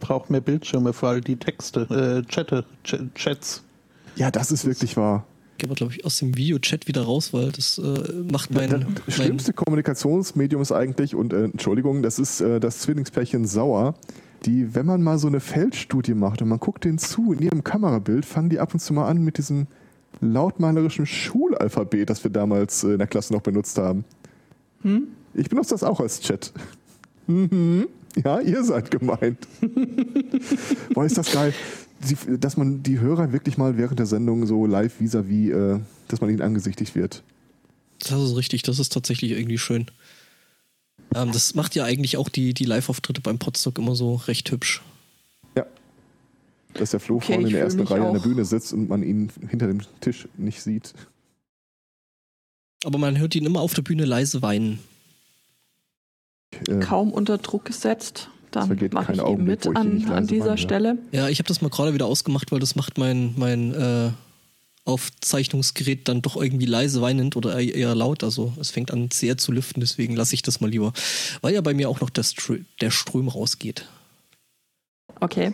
Braucht mehr Bildschirme für all die Texte, äh, Chatte, Ch Chats. Ja, das ist wirklich wahr. Gehen wir, glaube ich, aus dem Videochat wieder raus, weil das äh, macht mein. Das mein schlimmste Kommunikationsmedium ist eigentlich, und äh, Entschuldigung, das ist äh, das Zwillingspärchen Sauer, die, wenn man mal so eine Feldstudie macht und man guckt denen zu in ihrem Kamerabild, fangen die ab und zu mal an mit diesem lautmalerischen Schulalphabet, das wir damals äh, in der Klasse noch benutzt haben. Hm? Ich benutze das auch als Chat. Mhm. Ja, ihr seid gemeint. Boah, ist das geil, die, dass man die Hörer wirklich mal während der Sendung so live vis-à-vis, -vis, äh, dass man ihnen angesichtigt wird. Das ist richtig, das ist tatsächlich irgendwie schön. Ähm, das macht ja eigentlich auch die, die Live-Auftritte beim Podstock immer so recht hübsch. Ja. Dass der Flo okay, vorne in der ersten Reihe an der Bühne sitzt und man ihn hinter dem Tisch nicht sieht. Aber man hört ihn immer auf der Bühne leise weinen. Äh, Kaum unter Druck gesetzt. Dann mache ich eben mit an, an dieser weine, Stelle. Ja, ich habe das mal gerade wieder ausgemacht, weil das macht mein, mein äh, Aufzeichnungsgerät dann doch irgendwie leise weinend oder eher laut. Also es fängt an sehr zu lüften, deswegen lasse ich das mal lieber. Weil ja bei mir auch noch der, Str der Ström rausgeht. Okay.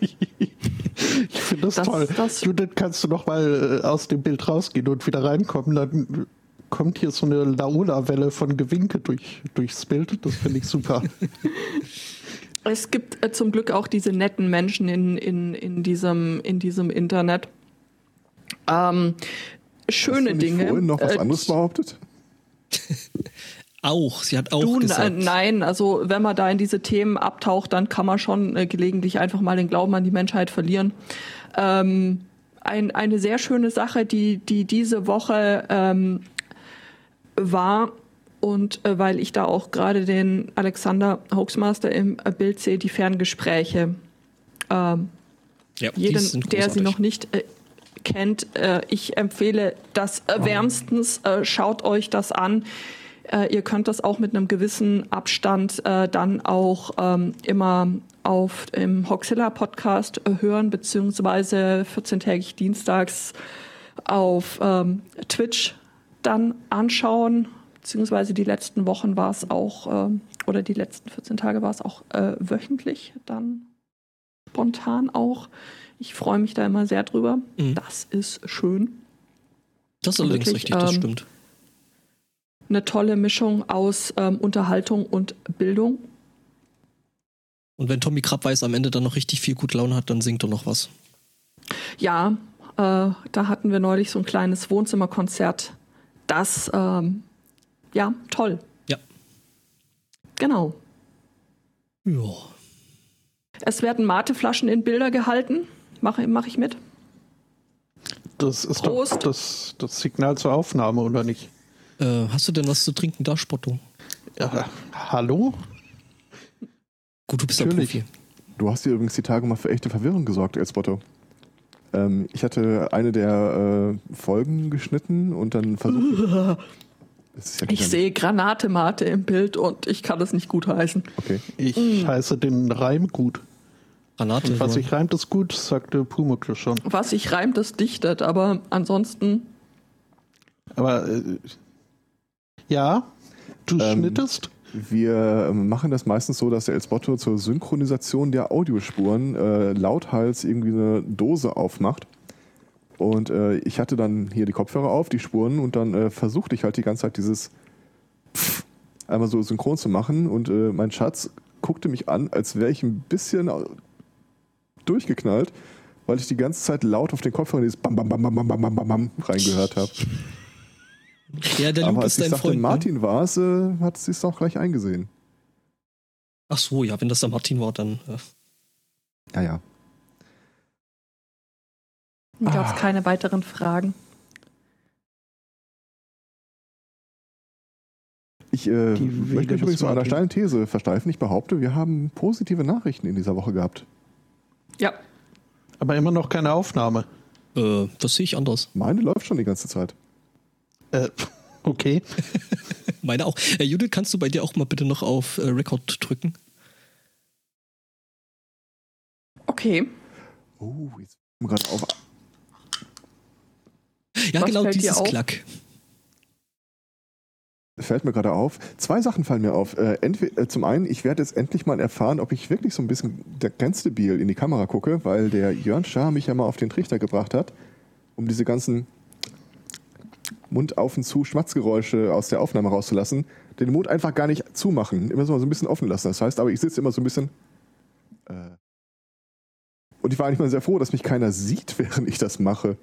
ich finde das, das, toll. Das Judith, kannst du noch mal äh, aus dem Bild rausgehen und wieder reinkommen? Dann kommt hier so eine Laola-Welle von Gewinke durch, durchs Bild. Das finde ich super. Es gibt äh, zum Glück auch diese netten Menschen in, in, in, diesem, in diesem Internet. Ähm, schöne Hast du Dinge. vorhin noch was äh, anderes behauptet? auch, sie hat auch du, gesagt. Nein, also wenn man da in diese Themen abtaucht, dann kann man schon äh, gelegentlich einfach mal den Glauben an die Menschheit verlieren. Ähm, ein, eine sehr schöne Sache, die, die diese Woche ähm, war, und äh, weil ich da auch gerade den Alexander Hoaxmaster im äh, Bild sehe, die Ferngespräche. Ähm, ja, jeden, der sie noch nicht äh, kennt, äh, ich empfehle das äh, wärmstens. Äh, schaut euch das an. Äh, ihr könnt das auch mit einem gewissen Abstand äh, dann auch ähm, immer auf im Hoxilla Podcast hören, beziehungsweise 14-tägig dienstags auf ähm, Twitch dann anschauen, beziehungsweise die letzten Wochen war es auch, äh, oder die letzten 14 Tage war es auch äh, wöchentlich dann spontan auch. Ich freue mich da immer sehr drüber. Mhm. Das ist schön. Das ist allerdings Wirklich, richtig, das ähm, stimmt. Eine tolle Mischung aus ähm, Unterhaltung und Bildung. Und wenn Tommy Krabbeis am Ende dann noch richtig viel gut Laune hat, dann singt er noch was. Ja, äh, da hatten wir neulich so ein kleines Wohnzimmerkonzert. Das, ähm, ja, toll. Ja. Genau. Ja. Es werden Mateflaschen in Bilder gehalten. Mache mach ich mit. Das ist Prost. doch das, das Signal zur Aufnahme, oder nicht? Äh, hast du denn was zu trinken da, Spotto? Ja, hallo? Gut, du bist ein Profi. Du hast hier übrigens die Tage mal für echte Verwirrung gesorgt, Spotto. Ähm, ich hatte eine der äh, Folgen geschnitten und dann versucht. ja ich sehe Granatemate im Bild und ich kann das nicht gut heißen. Okay. Ich mm. heiße den Reim gut. Granate. Was sich reimt, ist gut, sagte Pumuckl schon. Was sich reimt, ist dichtet, aber ansonsten. Aber äh, ja, du ähm, schnittest? Wir ähm, machen das meistens so, dass der Elsbotto zur Synchronisation der Audiospuren äh, lauthals irgendwie eine Dose aufmacht. Und äh, ich hatte dann hier die Kopfhörer auf, die Spuren, und dann äh, versuchte ich halt die ganze Zeit dieses Pfff einmal so synchron zu machen. Und äh, mein Schatz guckte mich an, als wäre ich ein bisschen durchgeknallt, weil ich die ganze Zeit laut auf den Kopfhörern dieses Bam, Bam, Bam, Bam, Bam, Bam, Bam, Bam reingehört habe. Ja, der Luke Aber ist dein sagte, Freund. Ne? Martin ne? war es, äh, hat sie es auch gleich eingesehen. Ach so, ja, wenn das der Martin war, dann. Äh. Ja, ja. Gab es ah. keine weiteren Fragen? Ich äh, möchte mich übrigens zu einer steilen These versteifen. Ich behaupte, wir haben positive Nachrichten in dieser Woche gehabt. Ja. Aber immer noch keine Aufnahme. Äh, das sehe ich anders. Meine läuft schon die ganze Zeit. Äh, okay. Meine auch. Äh, Judith, kannst du bei dir auch mal bitte noch auf äh, Record drücken? Okay. Oh, jetzt gerade auf. Ja, Was genau dieses Klack. fällt mir gerade auf. Zwei Sachen fallen mir auf. Äh, entweder, äh, zum einen, ich werde jetzt endlich mal erfahren, ob ich wirklich so ein bisschen der grenzdebil in die Kamera gucke, weil der Jörn Schaar mich ja mal auf den Trichter gebracht hat, um diese ganzen Mund auf und zu Schmatzgeräusche aus der Aufnahme rauszulassen, den Mund einfach gar nicht zumachen, immer so ein bisschen offen lassen. Das heißt aber, ich sitze immer so ein bisschen. Äh und ich war eigentlich mal sehr froh, dass mich keiner sieht, während ich das mache.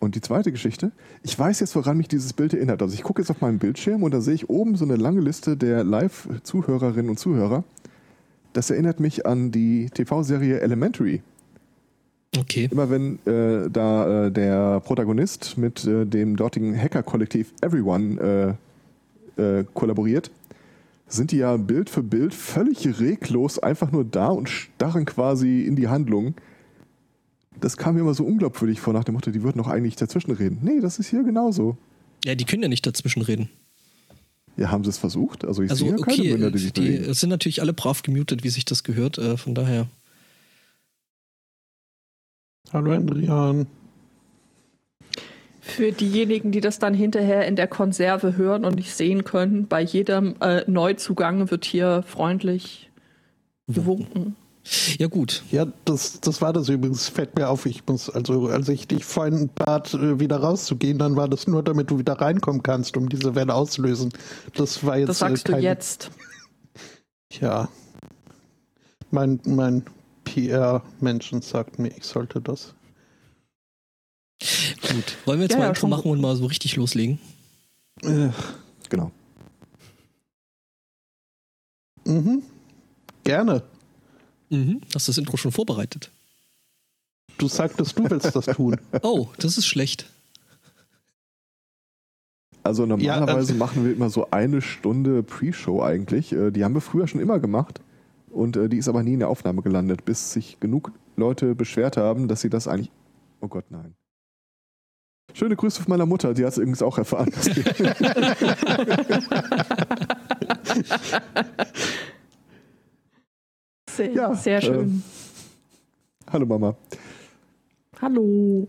Und die zweite Geschichte, ich weiß jetzt, woran mich dieses Bild erinnert. Also ich gucke jetzt auf meinen Bildschirm und da sehe ich oben so eine lange Liste der Live-Zuhörerinnen und Zuhörer. Das erinnert mich an die TV-Serie Elementary. Okay. Immer wenn äh, da äh, der Protagonist mit äh, dem dortigen Hacker-Kollektiv Everyone äh, äh, kollaboriert, sind die ja Bild für Bild völlig reglos einfach nur da und starren quasi in die Handlung. Das kam mir immer so unglaubwürdig vor, nach dem Motto, die würden doch eigentlich dazwischen reden. Nee, das ist hier genauso. Ja, die können ja nicht dazwischen reden. Ja, haben sie es versucht? Also ich Also sehe ja keine okay, Münder, die die bewegen. es sind natürlich alle brav gemutet, wie sich das gehört. Äh, von daher. Hallo Adrian. Für diejenigen, die das dann hinterher in der Konserve hören und nicht sehen können, bei jedem äh, Neuzugang wird hier freundlich gewunken. Ja gut. Ja, das, das war das übrigens. Fällt mir auf, ich muss, also als ich dich vorhin bat, äh, wieder rauszugehen, dann war das nur, damit du wieder reinkommen kannst, um diese Welle auszulösen. Das war jetzt. Das sagst äh, du kein- jetzt. Ja. Mein, mein PR-Menschen sagt mir, ich sollte das. Gut. Wollen wir jetzt Ja, mal ja, Intro machen und mal so richtig loslegen? Äh, Genau. mhm. Gerne. Mhm. Hast du das Intro schon vorbereitet? Du sagtest, du willst das tun. Oh, das ist schlecht. Also normalerweise Ja, äh, machen wir immer so eine Stunde Pre-Show eigentlich. Äh, Die haben wir früher schon immer gemacht. Und äh, die ist aber nie in der Aufnahme gelandet, bis sich genug Leute beschwert haben, dass sie das eigentlich. Oh Gott, nein. Schöne Grüße von meiner Mutter, die hat es übrigens auch erfahren. Sehr, Ja, sehr äh, schön. Hallo Mama. Hallo.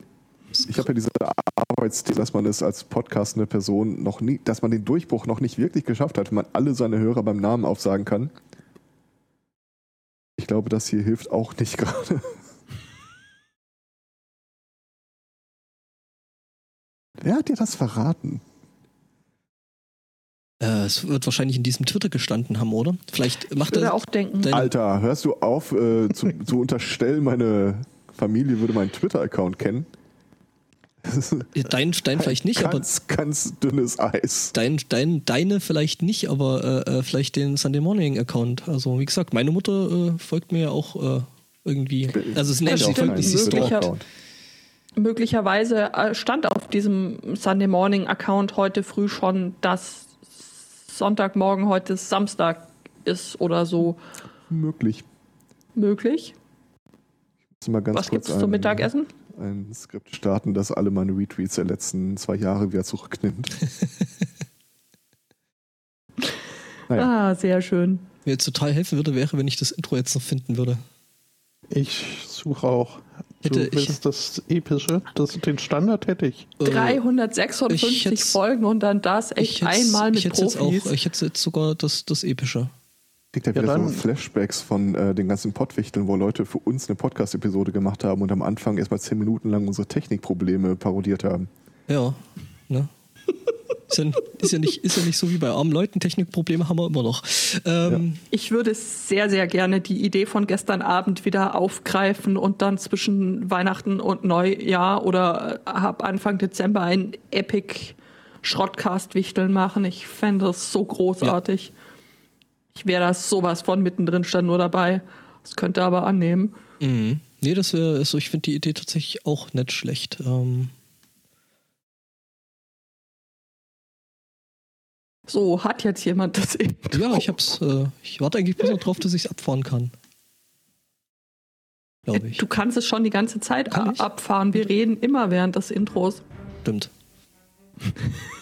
Ich habe ja diese Arbeitsstil, dass man es als podcastende Person noch nie, dass man den Durchbruch noch nicht wirklich geschafft hat, wenn man alle seine Hörer beim Namen aufsagen kann. Ich glaube, das hier hilft auch nicht gerade. Wer hat dir das verraten? Äh, es wird wahrscheinlich in diesem Twitter gestanden haben, oder? Vielleicht Ich macht er. auch denken. Alter, hörst du auf äh, zu, zu unterstellen, meine Familie würde meinen Twitter-Account kennen? Dein, dein vielleicht nicht, aber ganz, ganz dünnes Eis. dein, dein, deine vielleicht nicht, aber äh, äh, vielleicht den Sunday Morning Account. Also wie gesagt, meine Mutter äh, folgt mir ja auch äh, irgendwie. Also es nennt Ja, ist möglicher-. Möglicherweise äh, stand auf diesem Sunday Morning Account heute früh schon, dass Sonntagmorgen heute Samstag ist oder so Möglich. möglich. Ganz Was gibt es zum Mittagessen? Ein Skript starten, das alle meine Retweets der letzten zwei Jahre wieder zurücknimmt. naja, Ah, sehr schön. Mir jetzt total helfen würde, wäre, wenn ich das Intro jetzt noch finden würde. Ich suche auch. Hätte du willst ich- das Epische? Das, den Standard hätte ich. Äh, 356 ich hätt's- Folgen und dann das echt ich einmal mit ich hätte jetzt Profis. auch, Ich hätte jetzt sogar das, das Epische. Kriegt er Ja, wieder so Flashbacks von äh, den ganzen Pottwichteln, wo Leute für uns eine Podcast-Episode gemacht haben und am Anfang erstmal zehn Minuten lang unsere Technikprobleme parodiert haben. Ja, ne? Ist ja, ist, ja nicht, ist ja nicht so wie bei armen Leuten. Technikprobleme haben wir immer noch. Ähm, Ich würde sehr, sehr gerne die Idee von gestern Abend wieder aufgreifen und dann zwischen Weihnachten und Neujahr oder äh, ab Anfang Dezember ein Epic Schrottcast-Wichteln machen. Ich fände das so großartig. Ich wäre da sowas von mittendrin, stand nur dabei. Das könnte aber annehmen. Mhm. Nee, das wäre, also ich finde die Idee tatsächlich auch nicht schlecht. Ähm, So, hat jetzt jemand das Intro? ja, ich hab's, äh, ich warte eigentlich bloß noch drauf, dass ich es abfahren kann. Glaube ich. Du kannst es schon die ganze Zeit abfahren. Wir reden immer während des Intros. Stimmt.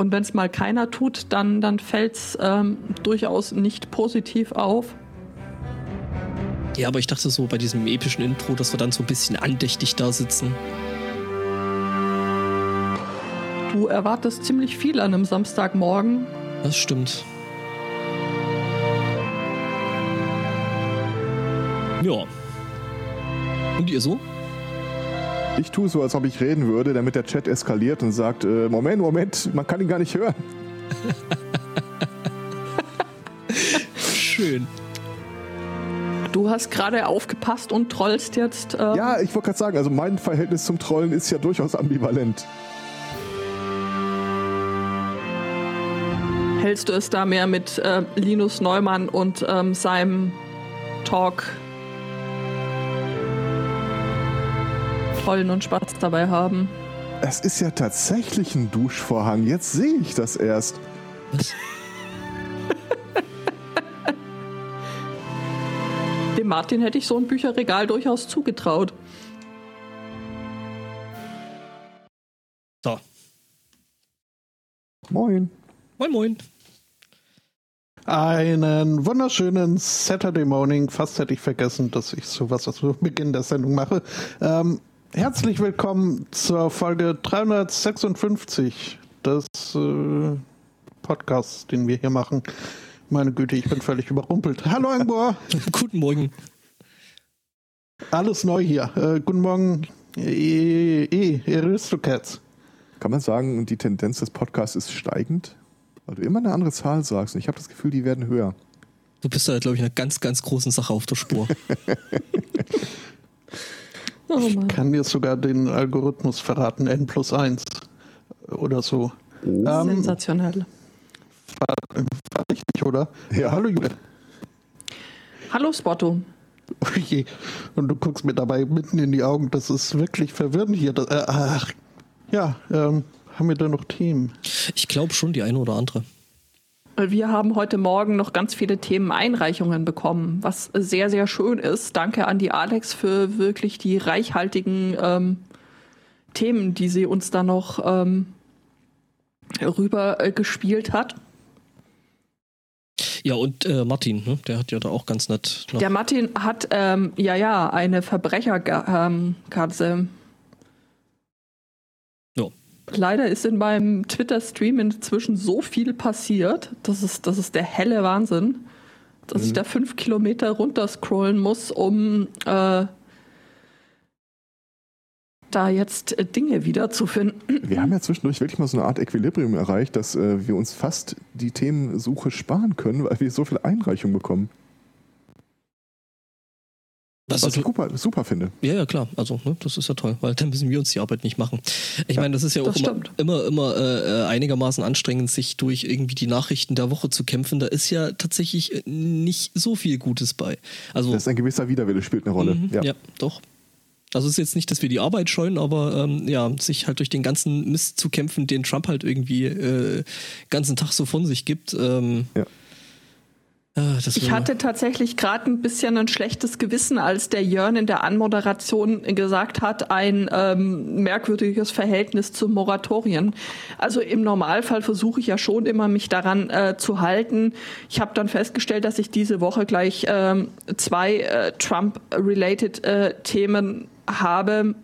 Und wenn es mal keiner tut, dann, dann fällt es ähm, durchaus nicht positiv auf. Ja, aber ich dachte so bei diesem epischen Intro, dass wir dann so ein bisschen andächtig da sitzen. du erwartest ziemlich viel an einem Samstagmorgen. Das stimmt. Ja. Und ihr so? Ich tue so, als ob ich reden würde, damit der Chat eskaliert und sagt, äh, Moment, Moment, man kann ihn gar nicht hören. Schön. Du hast gerade aufgepasst und trollst jetzt. Ähm, Ja, ich wollte gerade sagen, also mein Verhältnis zum Trollen ist ja durchaus ambivalent. Hältst du es da mehr mit äh, Linus Neumann und ähm, seinem Talk Trollen und Spaß dabei haben? Es ist ja tatsächlich ein Duschvorhang. Jetzt sehe ich das erst. Was? Dem Martin hätte ich so ein Bücherregal durchaus zugetraut. So. Moin. Moin, moin. Einen wunderschönen Saturday Morning. Fast hätte ich vergessen, dass ich sowas zu Beginn der Sendung mache. Ähm, herzlich willkommen zur Folge 356 des äh, Podcasts, den wir hier machen. Meine Güte, ich bin völlig überrumpelt. Hallo Angbohr, Guten Morgen. alles neu hier. Äh, guten Morgen, eh, eh, Aristocats. Kann man sagen, die Tendenz des Podcasts ist steigend? Weil du immer eine andere Zahl sagst und ich habe das Gefühl, die werden höher. Du bist da, glaube ich, einer ganz, ganz großen Sache auf der Spur. Oh Mann. Kann dir sogar den Algorithmus verraten, n plus 1 oder so. Ähm, Sensationell. war richtig, oder? Ja. Hallo Julia. Hallo Spotto. Oh je. Und du guckst mir dabei mitten in die Augen. Das ist wirklich verwirrend hier. Das, äh, ach, ja, ähm, haben wir da noch Themen? Ich glaube schon die eine oder andere. Wir haben heute Morgen noch ganz viele Themeneinreichungen bekommen, was sehr, sehr schön ist. Danke an die Alex für wirklich die reichhaltigen ähm, Themen, die sie uns da noch ähm, rüber äh, gespielt hat. Ja, und äh, Martin, ne? der hat ja da auch ganz nett. Der Martin hat, ähm, ja, ja, eine Verbrecherkatze. Leider ist in meinem Twitter-Stream inzwischen so viel passiert. Das ist, das ist der helle Wahnsinn, dass ich da fünf Kilometer runterscrollen muss, um äh, da jetzt äh, Dinge wiederzufinden. Wir haben ja zwischendurch wirklich mal so eine Art Equilibrium erreicht, dass äh, wir uns fast die Themensuche sparen können, weil wir so viele Einreichungen bekommen. Was Was ich super, super finde. Ja, ja, klar. Also, ne, das ist ja toll, weil dann müssen wir uns die Arbeit nicht machen. Ich meine, das ist ja auch das immer, stimmt. immer, immer äh, einigermaßen anstrengend, sich durch irgendwie die Nachrichten der Woche zu kämpfen. Da ist ja tatsächlich äh, nicht so viel Gutes bei. Also, Das ist ein gewisser Widerwille, spielt eine Rolle. Mhm, ja. doch. Also es ist jetzt nicht, dass wir die Arbeit scheuen, aber ähm, ja, sich halt durch den ganzen Mist zu kämpfen, den Trump halt irgendwie äh, ganzen Tag so von sich gibt. Ähm, Ja. Das Ich hatte tatsächlich gerade ein bisschen ein schlechtes Gewissen, als der Jörn in der Anmoderation gesagt hat, ein ähm, merkwürdiges Verhältnis zu Moratorien. Also im Normalfall versuche ich ja schon immer, mich daran äh, zu halten. Ich habe dann festgestellt, dass ich diese Woche gleich ähm, zwei äh, Trump-related äh, Themen habe,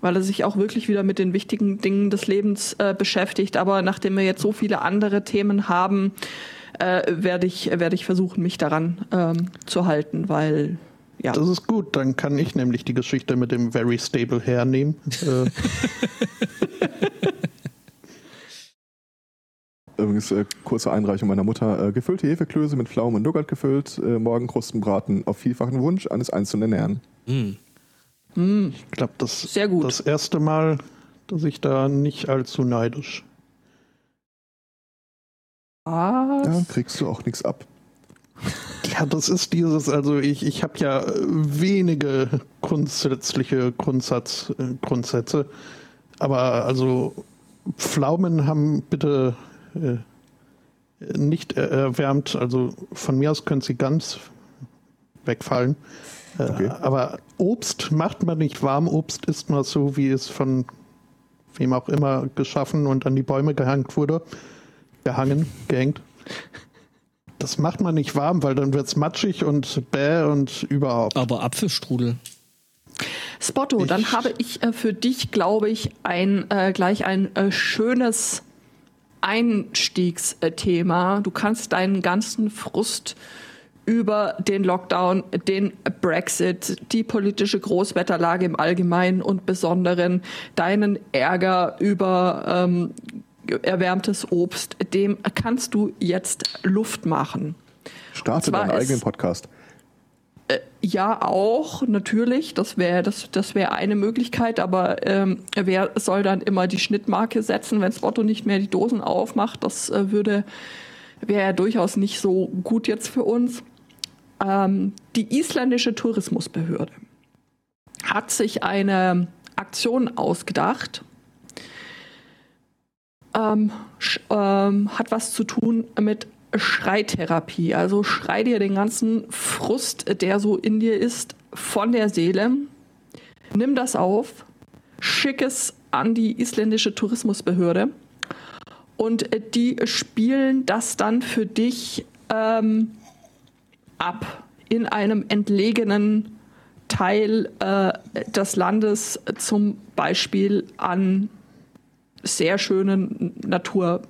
weil er sich auch wirklich wieder mit den wichtigen Dingen des Lebens äh, beschäftigt. Aber nachdem wir jetzt so viele andere Themen haben, äh, werde ich, werde ich versuchen, mich daran ähm, zu halten, weil ja. Das ist gut, dann kann ich nämlich die Geschichte mit dem Very Stable hernehmen. Äh, Übrigens, äh, kurze Einreichung meiner Mutter. Äh, gefüllte Hefeklöße mit Pflaumen und Nougat gefüllt, äh, Morgenkrustenbraten auf vielfachen Wunsch eines einzelnen Herrn. Hm. ich glaube, das Sehr gut. das erste Mal, dass ich da nicht allzu neidisch. Was? Da kriegst du auch nichts ab. Ja, das ist dieses, also ich, ich habe ja wenige grundsätzliche Grundsatz, Grundsätze, aber also Pflaumen haben bitte äh, nicht er- erwärmt, also von mir aus können sie ganz wegfallen. Äh, Okay. Aber Obst macht man nicht warm, Obst isst man so, wie es von wem auch immer geschaffen und an die Bäume gehangt wurde. Gehangen, gehängt. Das macht man nicht warm, weil dann wird's matschig und bäh und überhaupt. Aber Apfelstrudel. Spotto, ich dann habe ich äh, für dich, glaube ich, ein äh, gleich ein äh, schönes Einstiegsthema. Du kannst deinen ganzen Frust über den Lockdown, den Brexit, die politische Großwetterlage im Allgemeinen und Besonderen, deinen Ärger über ähm, erwärmtes Obst, dem kannst du jetzt Luft machen. Starte deinen eigenen Podcast. Äh, ja, auch, natürlich. Das wäre das, das wär eine Möglichkeit, aber ähm, wer soll dann immer die Schnittmarke setzen, wenn Spotto nicht mehr die Dosen aufmacht? Das äh, würde wäre ja durchaus nicht so gut jetzt für uns. Ähm, die isländische Tourismusbehörde hat sich eine Aktion ausgedacht, ähm, ähm, hat was zu tun mit Schreitherapie. Also schrei dir den ganzen Frust, der so in dir ist, von der Seele. Nimm das auf, schick es an die isländische Tourismusbehörde und die spielen das dann für dich ähm, ab in einem entlegenen Teil äh, des Landes, zum Beispiel an sehr schönen Naturorten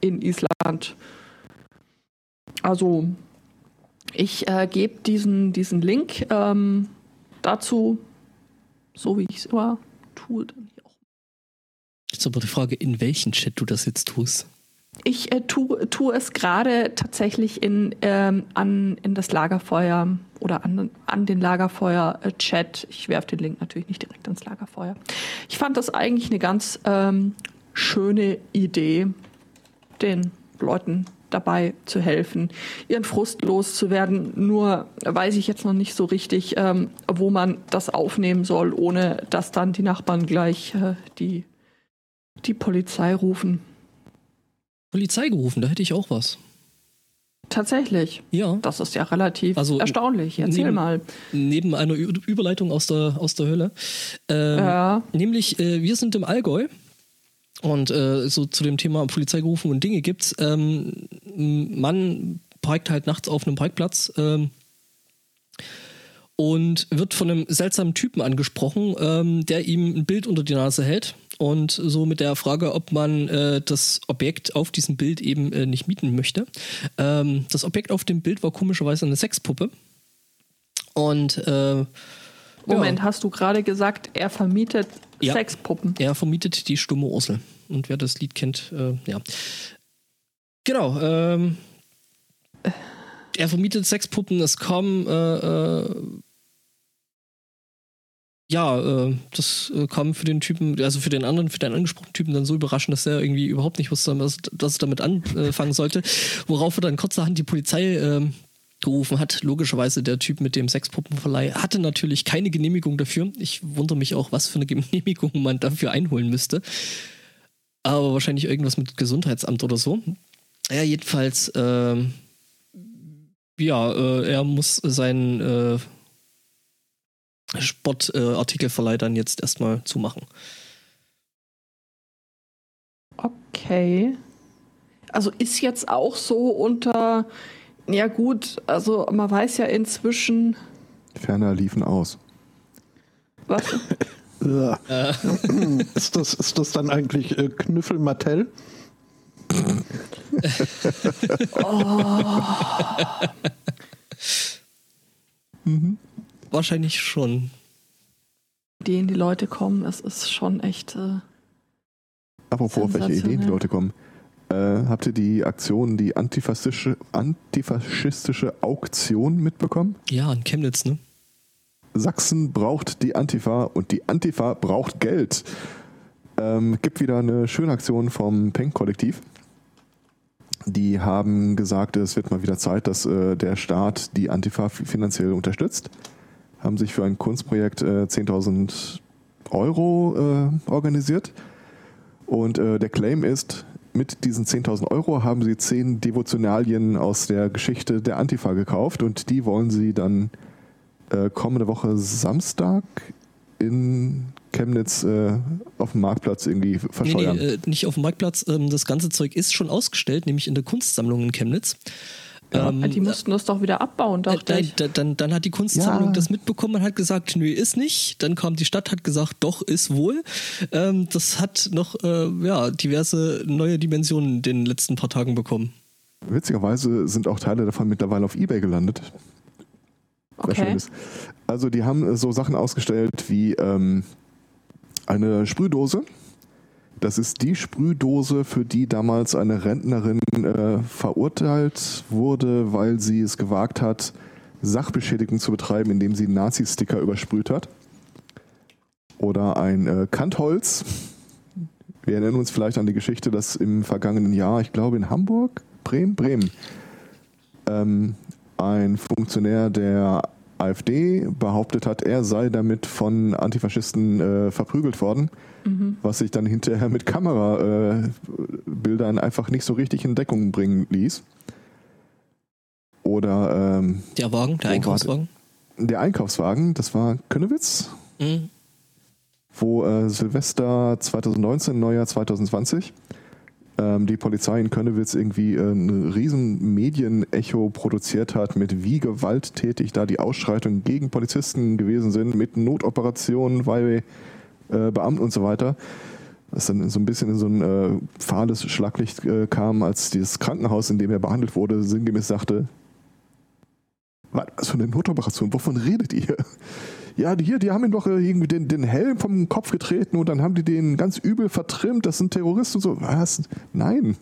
in Island. Also ich äh, gebe diesen, diesen Link ähm, dazu, so wie ich es immer tue. Jetzt aber die Frage, in welchen Chat du das jetzt tust. Ich äh, tue tu es gerade tatsächlich in, ähm, an, in das Lagerfeuer oder an, an den Lagerfeuer-Chat. Ich werfe den Link natürlich nicht direkt ans Lagerfeuer. Ich fand das eigentlich eine ganz ähm, schöne Idee, den Leuten dabei zu helfen, ihren Frust loszuwerden. Nur weiß ich jetzt noch nicht so richtig, ähm, wo man das aufnehmen soll, ohne dass dann die Nachbarn gleich äh, die, die Polizei rufen. Polizei gerufen, da hätte ich auch was. Tatsächlich. Ja. Das ist ja relativ also, erstaunlich. Erzähl neben, mal. Neben einer Überleitung aus der, aus der Hölle. Ähm, ja. Nämlich, äh, wir sind im Allgäu. Und äh, so zu dem Thema Polizei gerufen und Dinge gibt's. Ähm, man parkt halt nachts auf einem Parkplatz ähm, und wird von einem seltsamen Typen angesprochen, ähm, der ihm ein Bild unter die Nase hält und so mit der Frage, ob man äh, das Objekt auf diesem Bild eben äh, nicht mieten möchte. Ähm, das Objekt auf dem Bild war komischerweise eine Sexpuppe. Und äh, Moment, ja. hast du gerade gesagt, er vermietet ja, Sexpuppen? Er vermietet die stumme Ursel. Und wer das Lied kennt, äh, ja. Genau. Ähm, er vermietet Sexpuppen. Es kommen äh, äh, ja, äh, das äh, kam für den Typen, also für den anderen, für den angesprochenen Typen dann so überraschend, dass er irgendwie überhaupt nicht wusste, was, was er damit anfangen sollte. Worauf er dann kurzerhand die Polizei äh, gerufen hat. Logischerweise der Typ mit dem Sexpuppenverleih hatte natürlich keine Genehmigung dafür. Ich wundere mich auch, was für eine Genehmigung man dafür einholen müsste. Aber wahrscheinlich irgendwas mit Gesundheitsamt oder so. Ja, jedenfalls, äh, ja, äh, er muss seinen äh, Sportartikelverleih dann jetzt erstmal zumachen. Okay. Also ist jetzt auch so unter, ja gut, also man weiß ja inzwischen. Ferner liefen aus. Was? Äh. ist, das, ist das dann eigentlich äh, Knüffel Mattel? oh. mhm. Wahrscheinlich schon. Ideen die Leute kommen, es ist schon echt. Äh, Apropos, auf welche Ideen die Leute kommen. Äh, habt ihr die Aktion, die antifaschistische, antifaschistische Auktion mitbekommen? Ja, in Chemnitz, ne? Sachsen braucht die Antifa und die Antifa braucht Geld. Ähm, gibt wieder eine schöne Aktion vom Penk-Kollektiv. Die haben gesagt, es wird mal wieder Zeit, dass äh, der Staat die Antifa finanziell unterstützt haben sich für ein Kunstprojekt äh, 10.000 Euro äh, organisiert. Und äh, der Claim ist, mit diesen 10.000 Euro haben sie zehn Devotionalien aus der Geschichte der Antifa gekauft und die wollen sie dann äh, kommende Woche Samstag in Chemnitz äh, auf dem Marktplatz irgendwie verscheuern. Nee, nee, äh, nicht auf dem Marktplatz. Ähm, das ganze Zeug ist schon ausgestellt, nämlich in der Kunstsammlung in Chemnitz. Ähm, Ja, die mussten das doch wieder abbauen, äh, dachte nein, ich. da- dann, dann hat die Kunstsammlung Ja. das mitbekommen und hat gesagt, nö, ist nicht. Dann kam die Stadt, hat gesagt, doch, ist wohl. Ähm, das hat noch äh, ja, diverse neue Dimensionen in den letzten paar Tagen bekommen. Witzigerweise sind auch Teile davon mittlerweile auf Ebay gelandet. Sehr Okay. schön ist. Also die haben äh, so Sachen ausgestellt wie ähm, eine Sprühdose. Das ist die Sprühdose, für die damals eine Rentnerin äh, verurteilt wurde, weil sie es gewagt hat, Sachbeschädigung zu betreiben, indem sie Nazi-Sticker übersprüht hat. Oder ein äh, Kantholz. Wir erinnern uns vielleicht an die Geschichte, dass im vergangenen Jahr, ich glaube in Hamburg, Bremen, Bremen, ähm, ein Funktionär der AfD behauptet hat, er sei damit von Antifaschisten äh, verprügelt worden, was sich dann hinterher mit Kamerabildern äh, einfach nicht so richtig in Deckung bringen ließ. Oder ähm, Der Wagen, der Einkaufswagen. der Einkaufswagen, das war Könnewitz, Mhm. wo äh, Silvester 2019, Neujahr 2020, ähm, die Polizei in Könnewitz irgendwie äh, ein riesen Medienecho produziert hat, mit wie gewalttätig da die Ausschreitungen gegen Polizisten gewesen sind, mit Notoperationen bei äh, Beamten und so weiter. Das dann so ein bisschen in so ein äh, fahles Schlaglicht äh, kam, als dieses Krankenhaus, in dem er behandelt wurde, sinngemäß sagte, was für eine Notoperation? Wovon redet ihr? Ja, hier, die haben ihm doch äh, irgendwie den, den Helm vom Kopf getreten und dann haben die den ganz übel vertrimmt. Das sind Terroristen und so. Was? Nein.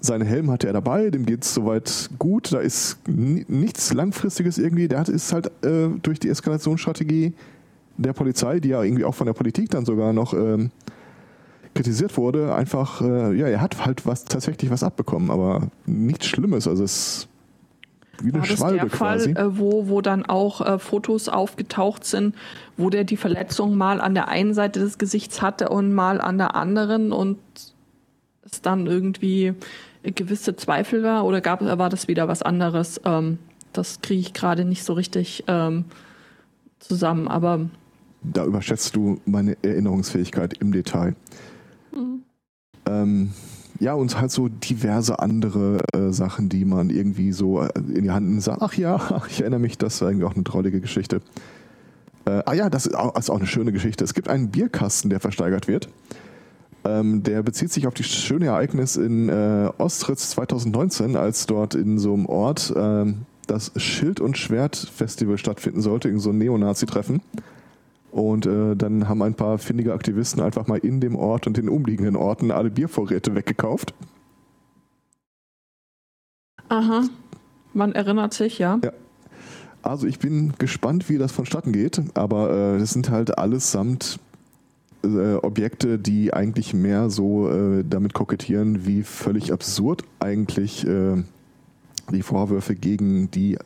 Seinen Helm hatte er dabei, dem geht es soweit gut. Da ist ni- nichts Langfristiges irgendwie. Der hat, ist halt äh, durch die Eskalationsstrategie der Polizei, die ja irgendwie auch von der Politik dann sogar noch ähm, kritisiert wurde, einfach, äh, ja, er hat halt was tatsächlich was abbekommen, aber nichts Schlimmes. Also es wie eine War das Schwalbe der Fall, äh, wo, wo dann auch äh, Fotos aufgetaucht sind, wo der die Verletzung mal an der einen Seite des Gesichts hatte und mal an der anderen und es dann irgendwie gewisse Zweifel war oder gab war das wieder was anderes? Ähm, das kriege ich gerade nicht so richtig ähm, zusammen, aber Da überschätzt du meine Erinnerungsfähigkeit im Detail. Ähm, ja, und halt so diverse andere äh, Sachen, die man irgendwie so äh, in die Hand nimmt sagt, ach ja, ich erinnere mich, das war irgendwie auch eine drollige Geschichte. Äh, ah ja, das ist auch, ist auch eine schöne Geschichte. Es gibt einen Bierkasten, der versteigert wird. Ähm, der bezieht sich auf die schöne Ereignis in äh, Ostritz 2019, als dort in so einem Ort ähm, das Schild- und Schwert-Festival stattfinden sollte, in so ein Neonazi-Treffen. Und äh, dann haben ein paar findige Aktivisten einfach mal in dem Ort und den umliegenden Orten alle Biervorräte weggekauft. aha, man erinnert sich, ja. Ja. Also ich bin gespannt, wie das vonstatten geht, aber äh, das sind halt allesamt äh, Objekte, die eigentlich mehr so äh, damit kokettieren, wie völlig absurd eigentlich äh, die Vorwürfe gegen die,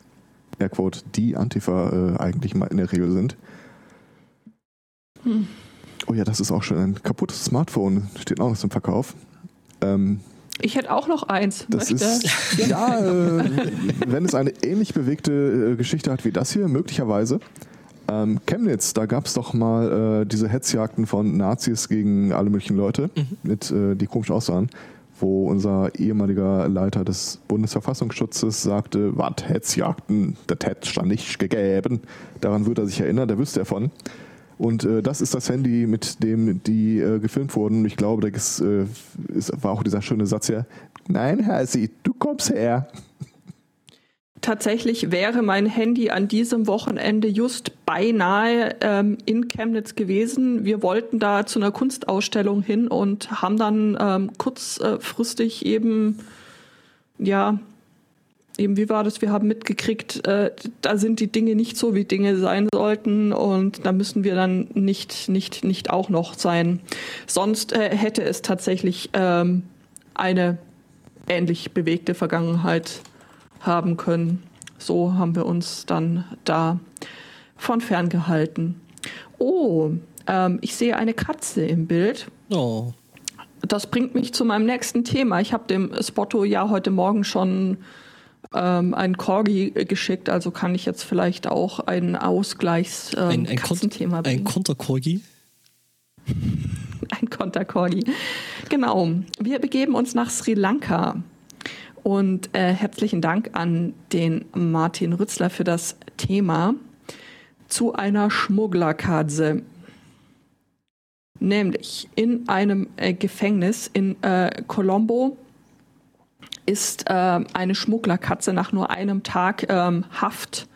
Airquote, die Antifa äh, eigentlich mal in der Regel sind. Hm. Oh ja, das ist auch schon ein kaputtes Smartphone, steht auch noch zum Verkauf. Ähm, Ich hätte auch noch eins. das möchte. ist, ja, äh, wenn es eine ähnlich bewegte äh, Geschichte hat wie das hier, möglicherweise. Ähm, Chemnitz, da gab es doch mal äh, diese Hetzjagden von Nazis gegen alle möglichen Leute, mit, äh, die komisch aussahen, wo unser ehemaliger Leiter des Bundesverfassungsschutzes sagte, was, Hetzjagden, das hätte es da nicht gegeben. Daran würde er sich erinnern, da wüsste er von. Und äh, das ist das Handy, mit dem die äh, gefilmt wurden. Ich glaube, da äh, war auch dieser schöne Satz hier. Nein, Hersi, du kommst her. Tatsächlich wäre mein Handy an diesem Wochenende just beinahe ähm, in Chemnitz gewesen. Wir wollten da zu einer Kunstausstellung hin und haben dann ähm, kurzfristig eben, ja, eben wie war das? Wir haben mitgekriegt, äh, da sind die Dinge nicht so, wie Dinge sein sollten und da müssen wir dann nicht, nicht, nicht auch noch sein. Sonst äh, hätte es tatsächlich ähm, eine ähnlich bewegte Vergangenheit haben können. So haben wir uns dann da von ferngehalten. Oh, ähm, ich sehe eine Katze im Bild. Oh. Das bringt mich zu meinem nächsten Thema. Ich habe dem Spotto ja heute Morgen schon ähm, einen Corgi geschickt, also kann ich jetzt vielleicht auch ein Ausgleichs ähm, Ein, ein, Katzenthema Kon ein bringen. Konterkorgi. Ein Konterkorgi. Genau. Wir begeben uns nach Sri Lanka. Und äh, herzlichen Dank an den Martin Rützler für das Thema zu einer Schmugglerkatze. Nämlich in einem äh, Gefängnis in äh, Colombo ist äh, eine Schmugglerkatze nach nur einem Tag ähm, Haft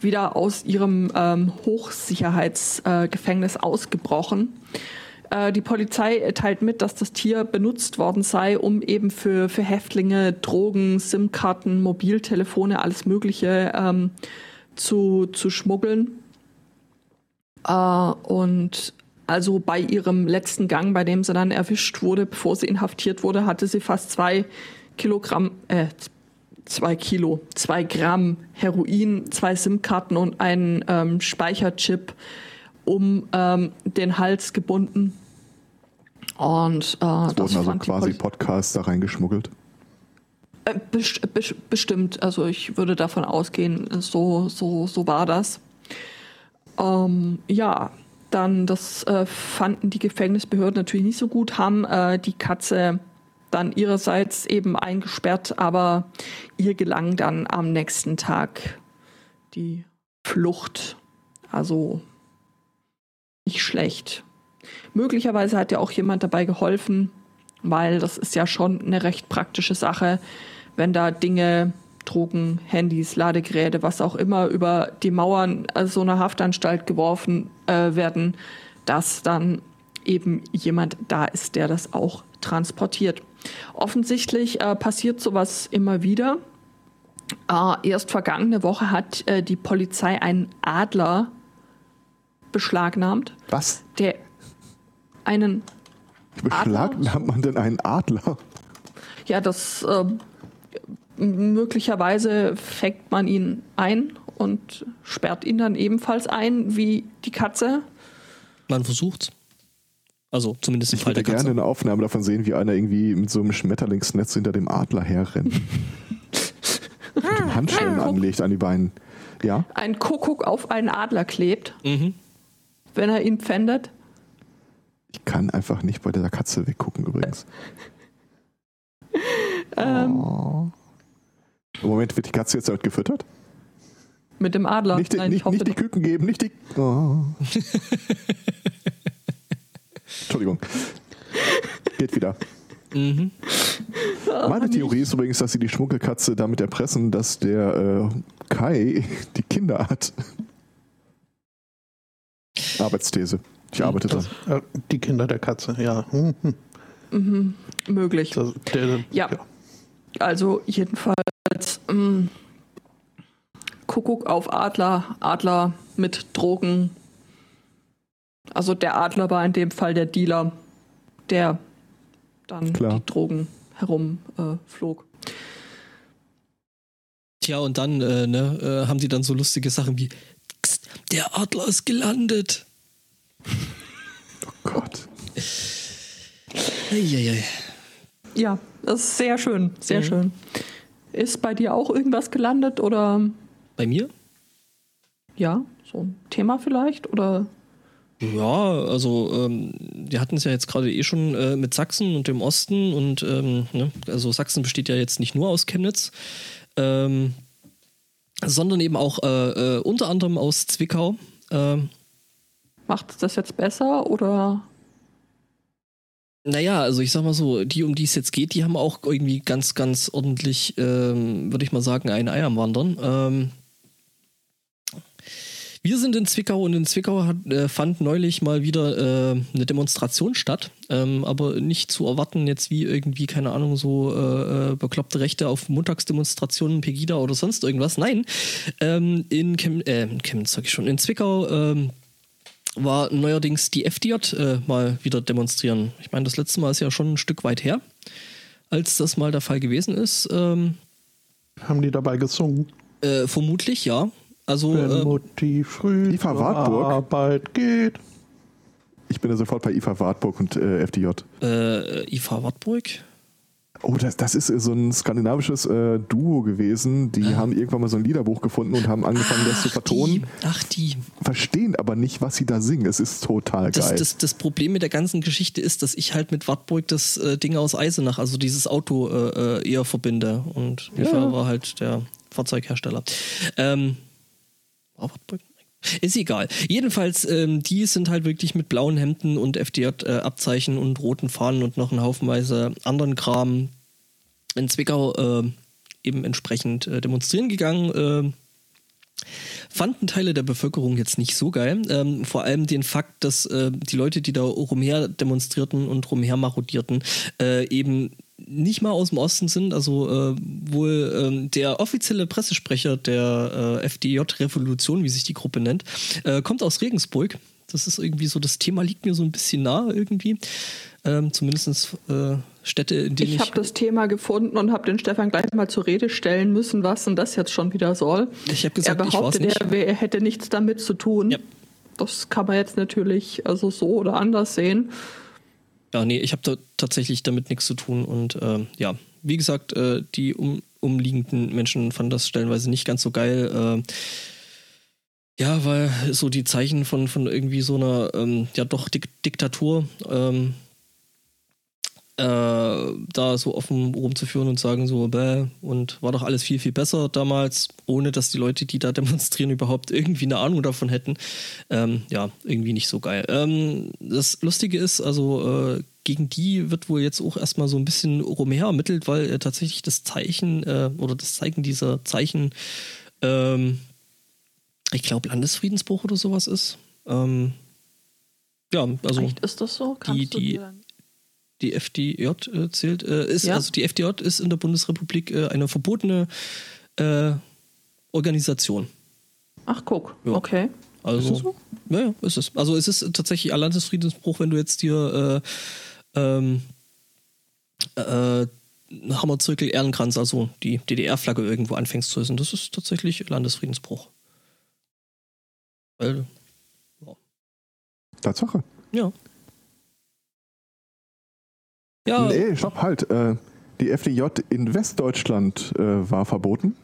wieder aus ihrem ähm, Hochsicherheitsgefängnis ausgebrochen. Äh, die Polizei teilt mit, dass das Tier benutzt worden sei, um eben für, für Häftlinge Drogen, SIM-Karten, Mobiltelefone, alles Mögliche ähm, zu, zu schmuggeln. Äh, und also bei ihrem letzten Gang, bei dem sie dann erwischt wurde, bevor sie inhaftiert wurde, hatte sie fast zwei Kilogramm, äh, zwei Kilo, zwei Gramm Heroin, zwei SIM-Karten und einen ähm, Speicherchip um ähm, den Hals gebunden. Und äh, das wurden also quasi Podcasts da reingeschmuggelt. Äh, best, best, bestimmt, also ich würde davon ausgehen, so, so, so war das. Ähm, ja, dann das äh, fanden die Gefängnisbehörden natürlich nicht so gut, haben äh, die Katze dann ihrerseits eben eingesperrt, aber ihr gelang dann am nächsten Tag die Flucht. Also nicht schlecht. Möglicherweise hat ja auch jemand dabei geholfen, weil das ist ja schon eine recht praktische Sache, wenn da Dinge, Drogen, Handys, Ladegeräte, was auch immer über die Mauern so einer Haftanstalt geworfen äh, werden, dass dann eben jemand da ist, der das auch transportiert. Offensichtlich äh, passiert sowas immer wieder. Äh, erst vergangene Woche hat äh, die Polizei einen Adler beschlagnahmt. Was? Der einen Beschlagnahmt man denn einen Adler? Ja, das äh, möglicherweise fängt man ihn ein und sperrt ihn dann ebenfalls ein wie die Katze. Man versucht's. Also zumindest im ich Fall der Katze. Ich würde gerne eine Aufnahme davon sehen, wie einer irgendwie mit so einem Schmetterlingsnetz hinter dem Adler herrennt. mit dem Handschellen anlegt an die Beine. Ja? Ein Kuckuck auf einen Adler klebt, Mhm. wenn er ihn pfändet. Ich kann einfach nicht bei dieser Katze weggucken übrigens. Ähm, oh. Im Moment wird die Katze jetzt damit gefüttert? Mit dem Adler. Nicht, die- Nein, ich nicht, hoffe nicht die Küken geben, nicht die. Oh. Entschuldigung. Geht wieder. Mhm. Meine Theorie ist übrigens, dass sie die Schmuggelkatze damit erpressen, dass der äh, Kai die Kinder hat. Arbeitsthese. Ich arbeite dran. Das, äh, die Kinder der Katze, ja. Hm, hm. Mhm, möglich. Das, der, Ja. Also jedenfalls ähm, Kuckuck auf Adler, Adler mit Drogen. Also der Adler war in dem Fall der Dealer, der dann Klar. die Drogen herumflog. Äh. Tja, und dann äh, ne, äh, haben die dann so lustige Sachen wie "Psst, der Adler ist gelandet. Oh Gott. Eieiei. ja, das ist sehr schön, sehr Mhm. schön. Ist bei dir auch irgendwas gelandet oder Bei mir? ja, so ein Thema vielleicht oder Ja, also ähm, wir hatten es ja jetzt gerade eh schon äh, mit Sachsen und dem Osten und ähm, ne, also Sachsen besteht ja jetzt nicht nur aus Chemnitz, ähm, sondern eben auch äh, äh, unter anderem aus Zwickau. Ähm, macht das jetzt besser oder Naja, also ich sag mal so, die, um die es jetzt geht, die haben auch irgendwie ganz, ganz ordentlich, ähm, würde ich mal sagen, ein Ei am Wandern. Wir sind in Zwickau und in Zwickau hat, äh, fand neulich mal wieder äh, eine Demonstration statt, ähm, aber nicht zu erwarten jetzt wie irgendwie, keine Ahnung, so äh, äh, bekloppte Rechte auf Montagsdemonstrationen, Pegida oder sonst irgendwas. Nein, ähm, in, Chem äh, Chemnitz sag ich schon, in Zwickau ähm, war neuerdings die FDJ äh, mal wieder demonstrieren. Ich meine, das letzte Mal ist ja schon ein Stück weit her, als das mal der Fall gewesen ist. Ähm, Haben die dabei gesungen? äh, vermutlich, ja. Also, Wenn äh, Mutti früh Eva Wartburg? Arbeit geht. Ich bin ja sofort bei IFA Wartburg und äh, FDJ. äh, IFA Wartburg. Oh, das, das ist so ein skandinavisches äh, Duo gewesen. Die haben irgendwann mal so ein Liederbuch gefunden und haben angefangen, das zu vertonen. Die, ach, die. Verstehen aber nicht, was sie da singen. Es ist total Das, geil. das, das Problem mit der ganzen Geschichte ist, dass ich halt mit Wartburg das äh, Ding aus Eisenach, also dieses Auto, äh, äh, eher verbinde. Und Eva war halt der Fahrzeughersteller. Ähm? Ist egal. Jedenfalls, ähm, die sind halt wirklich mit blauen Hemden und FDJ-Abzeichen und roten Fahnen und noch einen Haufenweise anderen Kram in Zwickau äh, eben entsprechend äh, demonstrieren gegangen. Äh, fanden Teile der Bevölkerung jetzt nicht so geil. Ähm, vor allem den Fakt, dass äh, die Leute, die da rumher demonstrierten und rumher marodierten, äh, eben nicht mal aus dem Osten sind. Also äh, wohl ähm, der offizielle Pressesprecher der äh, FDJ-Revolution, wie sich die Gruppe nennt, äh, kommt aus Regensburg. Das ist irgendwie so, das Thema liegt mir so ein bisschen nah irgendwie. Ähm, Zumindest äh, Städte, in denen Ich ich. habe das Thema gefunden und habe den Stefan gleich mal zur Rede stellen müssen, was denn das jetzt schon wieder soll. Ich hab gesagt, er ich behauptet, nicht. er, er hätte nichts damit zu tun. Ja. Das kann man jetzt natürlich also so oder anders sehen. Ja, nee, ich habe da tatsächlich damit nichts zu tun und ähm, ja, wie gesagt, äh, die um, umliegenden Menschen fanden das stellenweise nicht ganz so geil. Äh, ja, weil so die Zeichen von, von irgendwie so einer, ähm, ja doch, Dik Diktatur ähm, äh, da so offen rumzuführen und sagen so, bäh, und war doch alles viel, viel besser damals, ohne dass die Leute, die da demonstrieren, überhaupt irgendwie eine Ahnung davon hätten. Ähm, ja, irgendwie nicht so geil. Ähm, das Lustige ist, also äh, gegen die wird wohl jetzt auch erstmal so ein bisschen rumher ermittelt, weil äh, tatsächlich das Zeichen äh, oder das Zeigen dieser Zeichen, ähm, ich glaube, Landesfriedensbruch oder sowas ist. Ähm, ja, also Echt, ist das so? Kannst die- du dir- die FDJ äh, zählt, äh, ist, Ja. also die FDJ ist in der Bundesrepublik äh, eine verbotene äh, Organisation. Ach, guck. Ja. Okay. Also, Ist das so? Ja, ja, ist es. Also es ist tatsächlich ein Landesfriedensbruch, wenn du jetzt dir äh, ähm, äh, Hammerzirkel Ehrenkranz, also die DDR-Flagge irgendwo anfängst zu essen. Das ist tatsächlich Landesfriedensbruch. Weil, Tatsache. ja. Ja, Nee, stopp, halt. Äh, die FDJ in Westdeutschland äh, war verboten,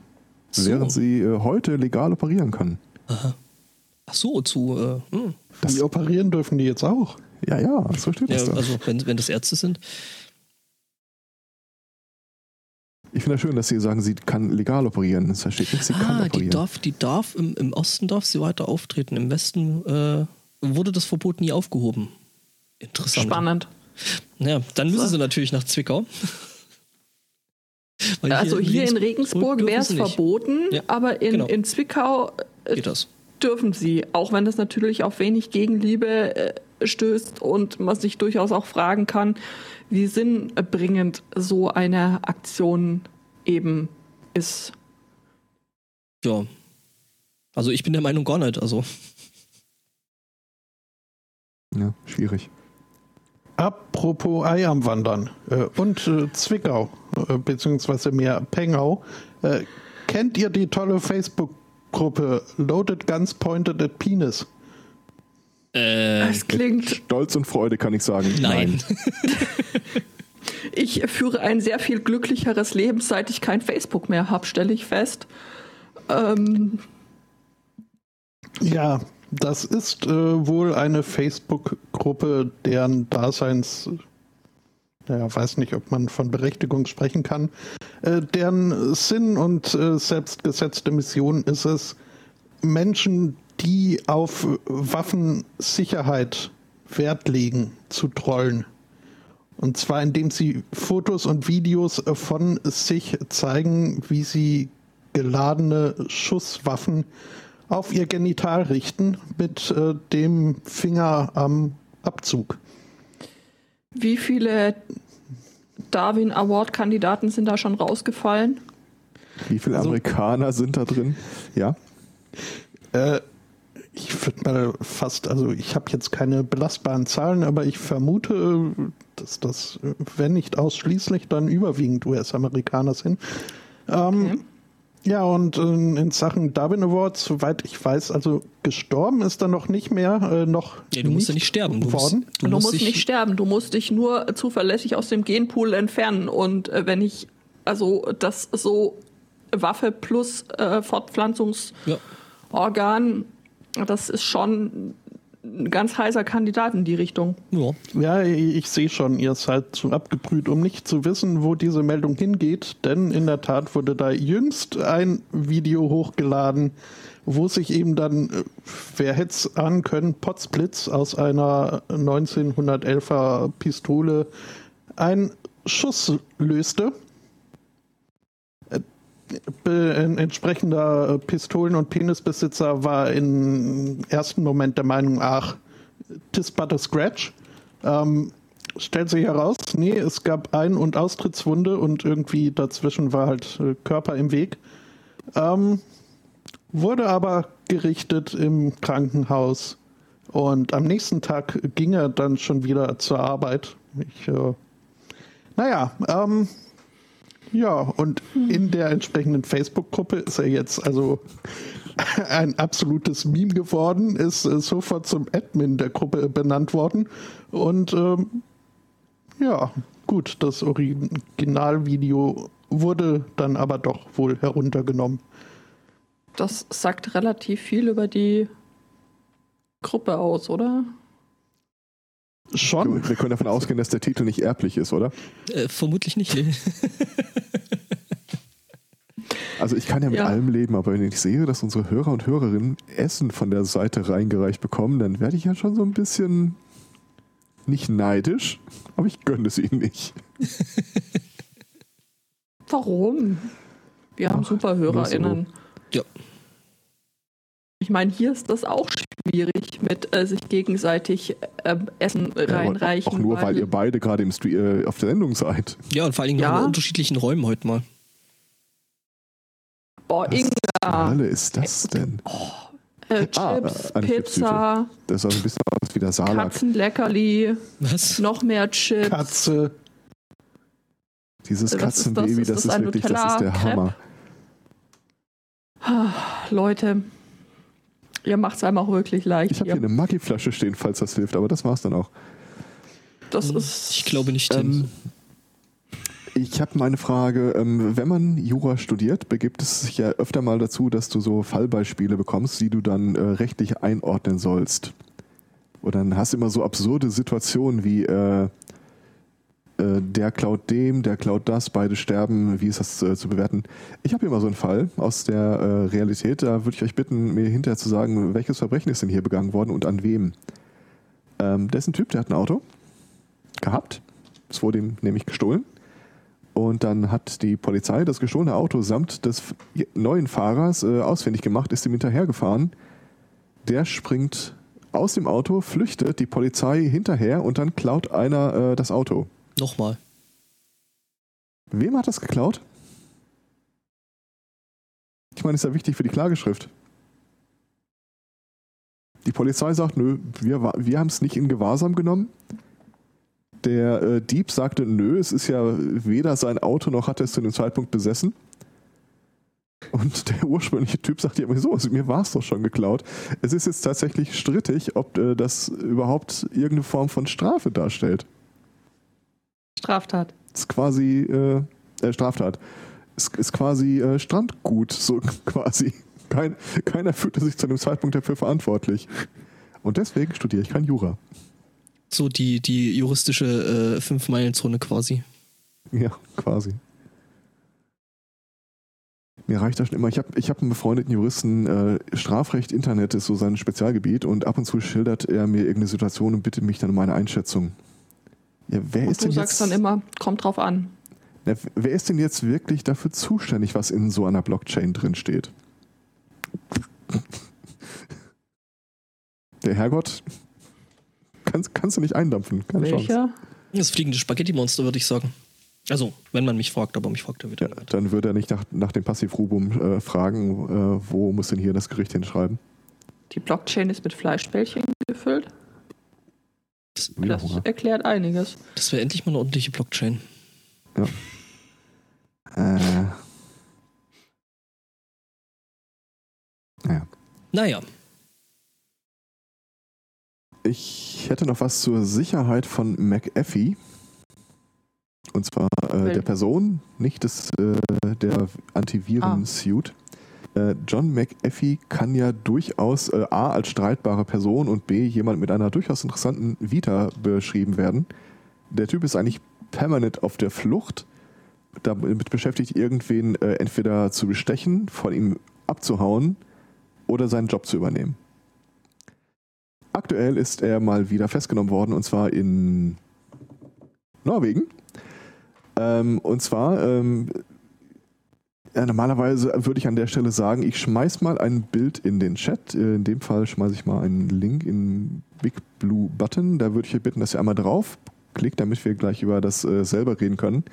so. während sie äh, heute legal operieren kann. Ach so, zu, äh, hm. Die operieren dürfen die jetzt auch. Ja, ja, so steht ja, das da. also wenn, wenn das Ärzte sind. Ich finde das schön, dass Sie sagen, sie kann legal operieren. Das steht nicht, sie kann Ah, die operieren. darf, die darf im, im Osten darf sie weiter auftreten. Im Westen äh, wurde das Verbot nie aufgehoben. Interessant. Spannend. Ja, dann müssen So. sie natürlich nach Zwickau. Weil also hier in Regensburg wäre es verboten, Ja, aber in, genau. in Zwickau äh, Geht das? dürfen sie, auch wenn das natürlich auf wenig Gegenliebe äh, stößt und man sich durchaus auch fragen kann, wie sinnbringend so eine Aktion eben ist. Ja. Also ich bin der Meinung gar nicht. Also Ja, schwierig. Apropos Ei am Wandern äh, und äh, Zwickau, äh, beziehungsweise mehr Pengau. Äh, kennt ihr die tolle Facebook-Gruppe Loaded Guns Pointed at Penis? äh, Es klingt, Stolz und Freude kann ich sagen. nein. ich führe ein sehr viel glücklicheres Leben, seit ich kein Facebook mehr habe, stelle ich fest. Ähm, Ja, das ist äh, wohl eine Facebook-Gruppe, deren Daseins, naja, weiß nicht, ob man von Berechtigung sprechen kann, äh, deren Sinn und äh, selbstgesetzte Mission ist es, Menschen, die auf Waffensicherheit Wert legen, zu trollen. Und zwar indem sie Fotos und Videos äh, von sich zeigen, wie sie geladene Schusswaffen auf ihr Genital richten mit äh, dem Finger am Abzug. wie viele Darwin Award-Kandidaten sind da schon rausgefallen? Wie viele Also- Amerikaner sind da drin? Ja. Äh, ich würde mal fast, also ich habe jetzt keine belastbaren Zahlen, aber ich vermute, dass das, äh, wenn nicht ausschließlich, dann überwiegend US-Amerikaner sind. Ähm, Okay. Ja, und ähm, in Sachen Darwin Awards, soweit ich weiß, also gestorben ist er noch nicht mehr, äh, noch Ja, du musst ja nicht sterben. Du musst, worden. Du, musst dich- nicht sterben, du musst dich nur zuverlässig aus dem Genpool entfernen. Und äh, wenn ich, also das so Waffe plus äh, Fortpflanzungsorgan, Ja. das ist schon ein ganz heißer Kandidat in die Richtung. Ja. Ja, ich, sehe schon, ihr seid zu abgebrüht, um nicht zu wissen, wo diese Meldung hingeht, denn in der Tat wurde da jüngst ein Video hochgeladen, wo sich eben dann, äh, wer hätte es ahnen können, Potzblitz aus einer 1911er Pistole ein Schuss löste. Entsprechender äh, Pistolen- und Penisbesitzer war im ersten Moment der Meinung, ach, tis but a scratch. Ähm, stellt sich heraus, nee, es gab Ein- und Austrittswunde und irgendwie dazwischen war halt äh, Körper im Weg. Ähm, wurde aber gerichtet im Krankenhaus und am nächsten Tag ging er dann schon wieder zur Arbeit. Ich, äh, naja, ähm, ja, und in der entsprechenden Facebook-Gruppe ist er jetzt also ein absolutes Meme geworden, ist äh, sofort zum Admin der Gruppe benannt worden. Und ähm, ja, gut, das Originalvideo wurde dann aber doch wohl heruntergenommen. Das sagt relativ viel über die Gruppe aus, oder? Schon. Wir können davon ausgehen, dass der Titel nicht erblich ist, oder? Äh, vermutlich nicht. Nee. Also ich kann ja mit Ja. allem leben, aber wenn ich sehe, dass unsere Hörer und Hörerinnen Essen von der Seite reingereicht bekommen, dann werde ich ja schon so ein bisschen nicht neidisch, aber ich gönne es ihnen nicht. Warum? Wir haben Ach, super HörerInnen. Ja. Ich meine, hier ist das auch schwierig mit äh, sich gegenseitig äh, Essen Ja, reinreichen. auch nur, weil ihr beide gerade äh, auf der Sendung seid. Ja, und vor allen Dingen Ja. in unterschiedlichen Räumen heute mal. Boah, Was Inga, Hölle ist das denn? äh, Ah, Chips, eine Pizza, Das sah so ein bisschen aus wie der Salak. Katzenleckerli, Was? noch mehr Chips. Katze. Dieses Was ist das? Katzenbaby, Ist das das ist wirklich, das ist der? Hammer. Leute, ihr macht es einem auch wirklich leicht. Ich habe hier eine Maggi-Flasche stehen, falls das hilft, aber das war's dann auch. Das ist. Ich glaube nicht. Ähm, ich habe meine Frage, ähm, wenn man Jura studiert, begibt es sich ja öfter mal dazu, dass du so Fallbeispiele bekommst, die du dann äh, rechtlich einordnen sollst. Und dann hast du immer so absurde Situationen wie äh, äh, der klaut dem, der klaut das, beide sterben, wie ist das äh, zu bewerten? Ich habe hier mal so einen Fall aus der äh, Realität, da würde ich euch bitten, mir hinterher zu sagen, welches Verbrechen ist denn hier begangen worden und an wem. Ähm, das ist ein Typ, der hat ein Auto gehabt. Es wurde ihm nämlich gestohlen. Und dann hat die Polizei das gestohlene Auto samt des neuen Fahrers äh, ausfindig gemacht, ist ihm hinterhergefahren. Der springt aus dem Auto, flüchtet, die Polizei hinterher und dann klaut einer äh, das Auto. Nochmal. Wem hat das geklaut? Ich meine, ist ja wichtig für die Klageschrift. Die Polizei sagt, nö, wir, wir haben es nicht in Gewahrsam genommen. Der äh, Dieb sagte, nö, es ist ja weder sein Auto noch hat er es zu dem Zeitpunkt besessen. Und der ursprüngliche Typ sagt ja, wieso? Also, mir war es doch schon geklaut. Es ist jetzt tatsächlich strittig, ob äh, das überhaupt irgendeine Form von Strafe darstellt. Straftat. ist quasi äh, äh, Straftat. Ist, ist quasi äh, Strandgut, so quasi. Kein, keiner fühlte sich zu dem Zeitpunkt dafür verantwortlich. Und deswegen studiere ich kein Jura. So die, die juristische äh, Fünf-Meilen-Zone quasi. Ja, quasi. Mir reicht das schon immer. Ich habe ich hab einen befreundeten Juristen, äh, Strafrecht, Internet ist so sein Spezialgebiet und ab und zu schildert er mir irgendeine Situation und bittet mich dann um eine Einschätzung. Ja, wer ist Und du denn sagst jetzt, dann immer, kommt drauf an. Na, wer ist denn jetzt wirklich dafür zuständig, was in so einer Blockchain drin steht? Der Herrgott? Kannst, kannst du nicht eindampfen, keine Chance. Welcher? Das fliegende Spaghetti-Monster, würde ich sagen. Also, wenn man mich fragt, aber mich fragt er wieder Ja, dann würde er nicht nach, nach dem Passivrubum äh, fragen, äh, wo muss denn hier das Gericht hinschreiben? Die Blockchain ist mit Fleischbällchen gefüllt. Das, Das erklärt einiges. das wäre endlich mal eine ordentliche Blockchain. Äh, Naja. Naja. Ich hätte noch was zur Sicherheit von McAfee. Und zwar äh, der Person, nicht des, äh, der Antiviren-Suite. Äh, John McAfee kann ja durchaus äh, A als streitbare Person und B jemand mit einer durchaus interessanten Vita beschrieben werden. Der Typ ist eigentlich permanent auf der Flucht, damit beschäftigt, irgendwen äh, entweder zu bestechen, von ihm abzuhauen oder seinen Job zu übernehmen. Aktuell ist er mal wieder festgenommen worden und zwar in Norwegen. Ähm, und zwar, ähm, ja, normalerweise würde ich an der Stelle sagen, ich schmeiß mal ein Bild in den Chat. Äh, in dem Fall schmeiße ich mal einen Link in Big Blue Button. Da würde ich euch bitten, dass ihr einmal drauf klickt, damit wir gleich über das äh, selber reden können.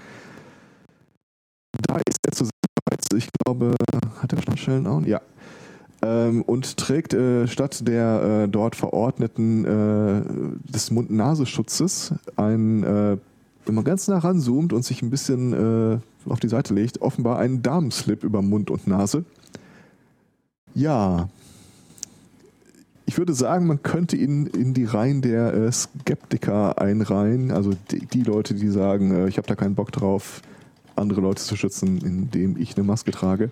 Da ist er zu bereits, ich glaube, hat er Schnittstellen auch? Ja. Ähm, und trägt äh, statt der äh, dort verordneten äh, des Mund-Nasenschutzes ein, äh, wenn man ganz nah ranzoomt und sich ein bisschen äh, auf die Seite legt, offenbar einen Damenslip über Mund und Nase. Ja, ich würde sagen, man könnte ihn in die Reihen der äh, Skeptiker einreihen, also die, die Leute, die sagen, äh, ich habe da keinen Bock drauf, andere Leute zu schützen, indem ich eine Maske trage.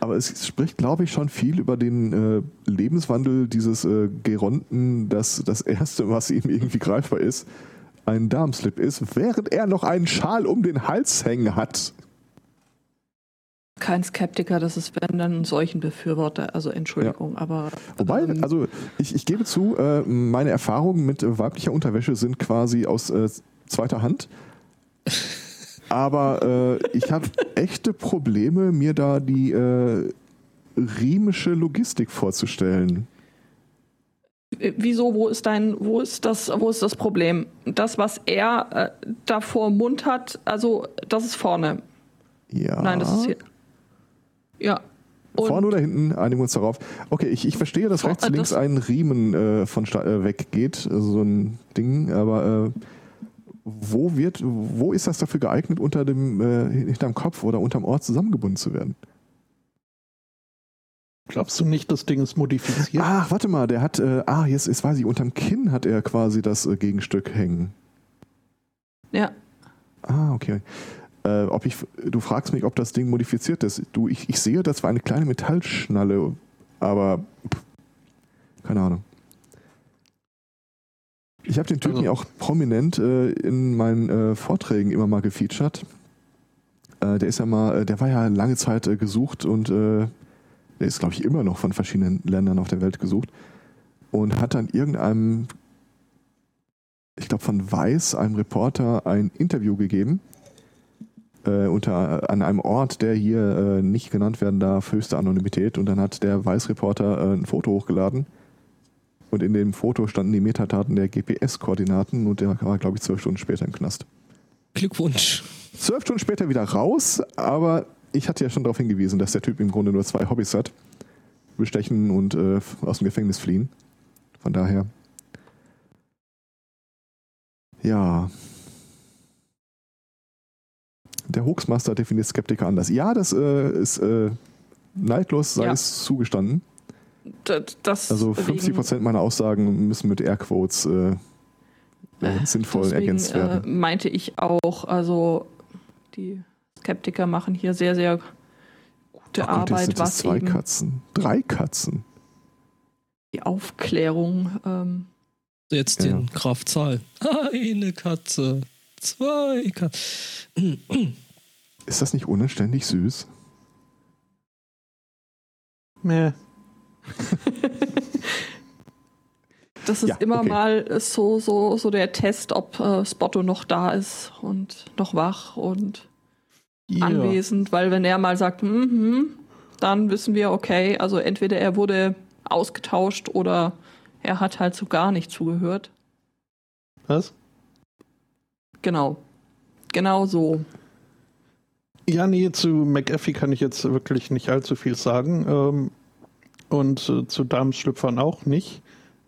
Aber es spricht, glaube ich, schon viel über den äh, Lebenswandel dieses äh, Geronten, dass das Erste, was ihm irgendwie greifbar ist, ein Darmslip ist, während er noch einen Schal um den Hals hängen hat. Kein Skeptiker, das ist wenn dann solchen Befürworter, also Entschuldigung, ja. aber. Wobei, ähm, also ich, ich gebe zu, äh, meine Erfahrungen mit weiblicher Unterwäsche sind quasi aus äh, zweiter Hand. Aber äh, ich habe echte Probleme, mir da die äh, riemische Logistik vorzustellen. Wieso? Wo ist dein, wo ist das, wo ist das Problem? Das, was er äh, da vor Mund hat, also das ist vorne. Ja. Nein, das ist hier. Ja. Und Vorne oder hinten, einigen wir uns darauf. Okay, ich, ich verstehe, dass rechts, links ein Riemen äh, von äh, weggeht, also so ein Ding, aber äh, wo wird, wo ist das dafür geeignet, unter dem, äh, hinterm Kopf oder unterm Ort zusammengebunden zu werden? Glaubst du nicht, das Ding ist modifiziert? Ach, warte mal, der hat, äh, ah, jetzt, jetzt weiß ich, unterm Kinn hat er quasi das äh, Gegenstück hängen. Ja. Ah, okay. Äh, ob ich, du fragst mich, ob das Ding modifiziert ist. Du, ich, ich sehe, das war eine kleine Metallschnalle, aber pff, keine Ahnung. Ich habe den Typen ja also. auch prominent äh, in meinen äh, Vorträgen immer mal gefeatured. Äh, der ist ja mal, äh, der war ja lange Zeit äh, gesucht und der ist, glaube ich, immer noch von verschiedenen Ländern auf der Welt gesucht und hat dann irgendeinem, ich glaube von Weiß, einem Reporter, ein Interview gegeben äh, unter, an einem Ort, der hier äh, nicht genannt werden darf, höchste Anonymität. Und dann hat der Weißreporter äh, ein Foto hochgeladen. Und in dem Foto standen die Metadaten der GPS-Koordinaten und der war, glaube ich, zwölf Stunden später im Knast. Glückwunsch. Zwölf Stunden später wieder raus, aber ich hatte ja schon darauf hingewiesen, dass der Typ im Grunde nur zwei Hobbys hat. Bestechen und äh, aus dem Gefängnis fliehen. Von daher. Ja, der Hoaxmaster definiert Skeptiker anders. Ja, das äh, ist äh, neidlos, sei ja. es zugestanden. Das also 50 Prozent meiner Aussagen müssen mit Airquotes äh, äh, sinnvoll deswegen, ergänzt werden. Äh, meinte ich auch, also die Skeptiker machen hier sehr, sehr gute Ach, Arbeit. Sind was zwei Katzen, drei Katzen. Die Aufklärung. Ähm, Jetzt ja. den Kraftzahl. Eine Katze. Zwei Katzen. Ist das nicht unanständig süß? Meh. das ist ja, immer okay. mal so, so, so der Test, ob äh, Spotto noch da ist und noch wach und ja. anwesend, weil wenn er mal sagt, mm -hmm, dann wissen wir, okay, also entweder er wurde ausgetauscht oder er hat halt so gar nicht zugehört. Was? Genau. Genau so. Ja, nee, zu McAfee kann ich jetzt wirklich nicht allzu viel sagen. Ähm, und äh, zu Damenschlüpfern auch nicht.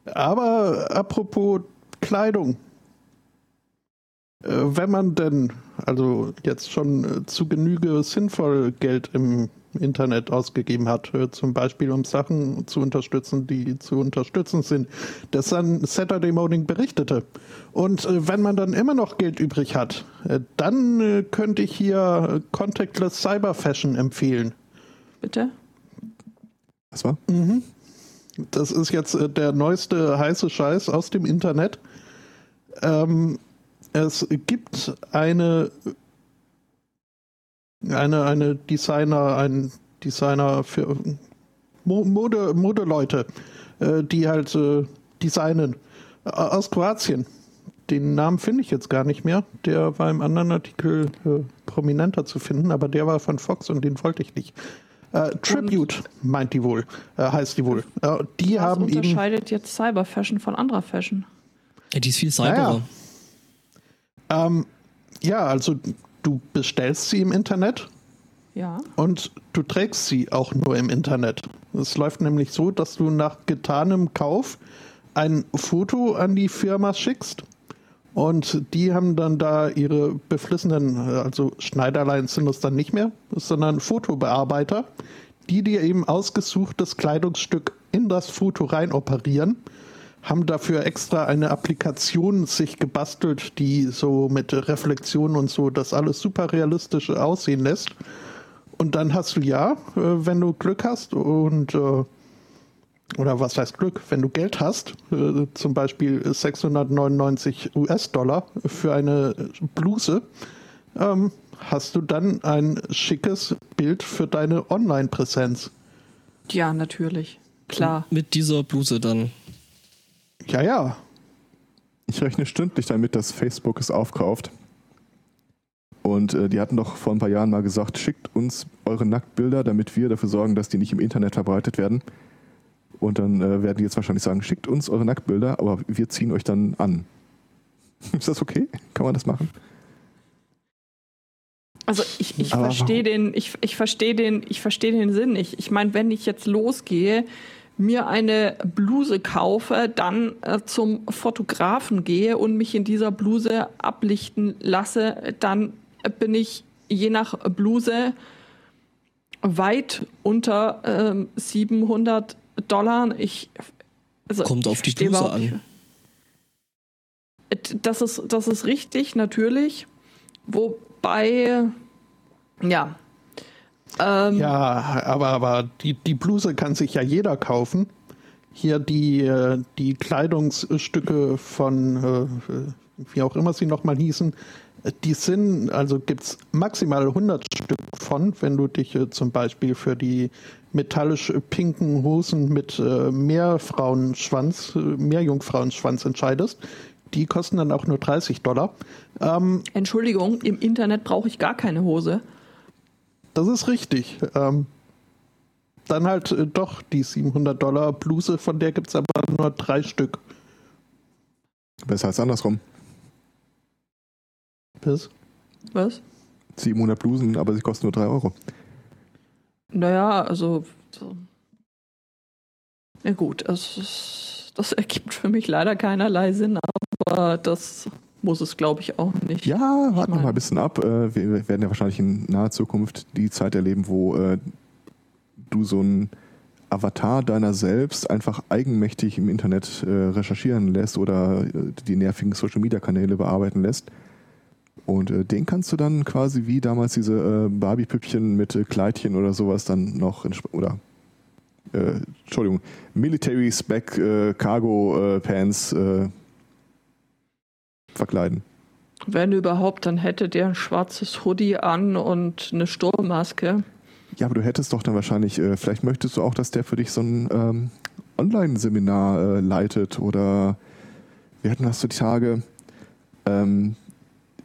Aber apropos Kleidung. Äh, wenn man denn, also jetzt schon äh, zu Genüge sinnvoll Geld im Internet ausgegeben hat, äh, zum Beispiel um Sachen zu unterstützen, die zu unterstützen sind. Das dann Saturday Morning berichtete. Und wenn man dann immer noch Geld übrig hat, dann könnte ich hier Contactless Cyber Fashion empfehlen. Bitte? Was war? Das ist jetzt der neueste heiße Scheiß aus dem Internet. Ähm, es gibt eine, eine, eine Designer, ein Designer für Mo- Mode, Modeleute, äh, die halt äh, designen. Äh, Aus Kroatien. Den Namen finde ich jetzt gar nicht mehr. Der war im anderen Artikel äh, prominenter zu finden, aber der war von Fox und den wollte ich nicht. Äh, Tribute meint die wohl, äh, heißt die wohl. Äh, die Was haben eben. unterscheidet jetzt Cyber Fashion von anderer Fashion? Ja, die ist viel cyberer. Naja. Ähm, ja, also du bestellst sie im Internet Ja. und du trägst sie auch nur im Internet. Es läuft nämlich so, dass du nach getanem Kauf ein Foto an die Firma schickst und die haben dann da ihre beflissenen, also Schneiderlein sind es dann nicht mehr, sondern Fotobearbeiter, die dir eben ausgesuchtes Kleidungsstück in das Foto rein operieren haben dafür extra eine Applikation sich gebastelt, die so mit Reflexion und so das alles super realistisch aussehen lässt. Und dann hast du ja, äh, wenn du Glück hast und äh, oder was heißt Glück, wenn du Geld hast, äh, zum Beispiel 699 US-Dollar für eine Bluse, ähm, hast du dann ein schickes Bild für deine Online-Präsenz. Ja, natürlich. Klar. Mit dieser Bluse dann. Ja, ja. Ich rechne stündlich damit, dass Facebook es aufkauft. Und äh, die hatten doch vor ein paar Jahren mal gesagt, schickt uns eure Nacktbilder, damit wir dafür sorgen, dass die nicht im Internet verbreitet werden. Und dann äh, werden die jetzt wahrscheinlich sagen, schickt uns eure Nacktbilder, aber wir ziehen euch dann an. Ist das okay? Kann man das machen? Also ich, ich verstehe den, ich, ich verstehe den, ich verstehe den Sinn nicht. Ich meine, wenn ich jetzt losgehe, mir eine Bluse kaufe, dann äh, zum Fotografen gehe und mich in dieser Bluse ablichten lasse, dann bin ich je nach Bluse weit unter ähm, 700 Dollar. Ich also Kommt auf die Bluse an. nicht. Das ist, das ist richtig, natürlich. Wobei, ja. Ähm, Ja, aber, aber die, die Bluse kann sich ja jeder kaufen. Hier die, äh, die Kleidungsstücke von, äh, wie auch immer sie nochmal hießen, die sind, also gibt es maximal 100 Stück von, wenn du dich äh, zum Beispiel für die metallisch pinken Hosen mit äh, Meerfrauenschwanz, äh, Meerjungfrauenschwanz entscheidest. Die kosten dann auch nur 30 Dollar. Ähm, Entschuldigung, im Internet brauche ich gar keine Hose. Das ist richtig. Ähm, dann halt äh, doch die 700 Dollar Bluse, von der gibt es aber nur drei Stück. Besser als andersrum. Bis. Was? 700 Blusen, aber sie kosten nur 3 Euro. Naja, also. So. Na gut, das, ist, das ergibt für mich leider keinerlei Sinn, aber das muss es, glaube ich, auch nicht. Ja, warten wir mal ein bisschen ab. Äh, Wir werden ja wahrscheinlich in naher Zukunft die Zeit erleben, wo äh, du so ein Avatar deiner selbst einfach eigenmächtig im Internet äh, recherchieren lässt oder die nervigen Social-Media-Kanäle bearbeiten lässt. Und den kannst du dann quasi wie damals diese Barbie-Püppchen mit Kleidchen oder sowas dann noch oder äh, Entschuldigung, Military Spec äh, Cargo äh, Pants verkleiden. Wenn überhaupt, dann hätte der ein schwarzes Hoodie an und eine Sturmmaske. Ja, aber du hättest doch dann wahrscheinlich, äh, vielleicht möchtest du auch, dass der für dich so ein ähm, Online-Seminar äh, leitet oder wir hatten das so die Tage, ähm,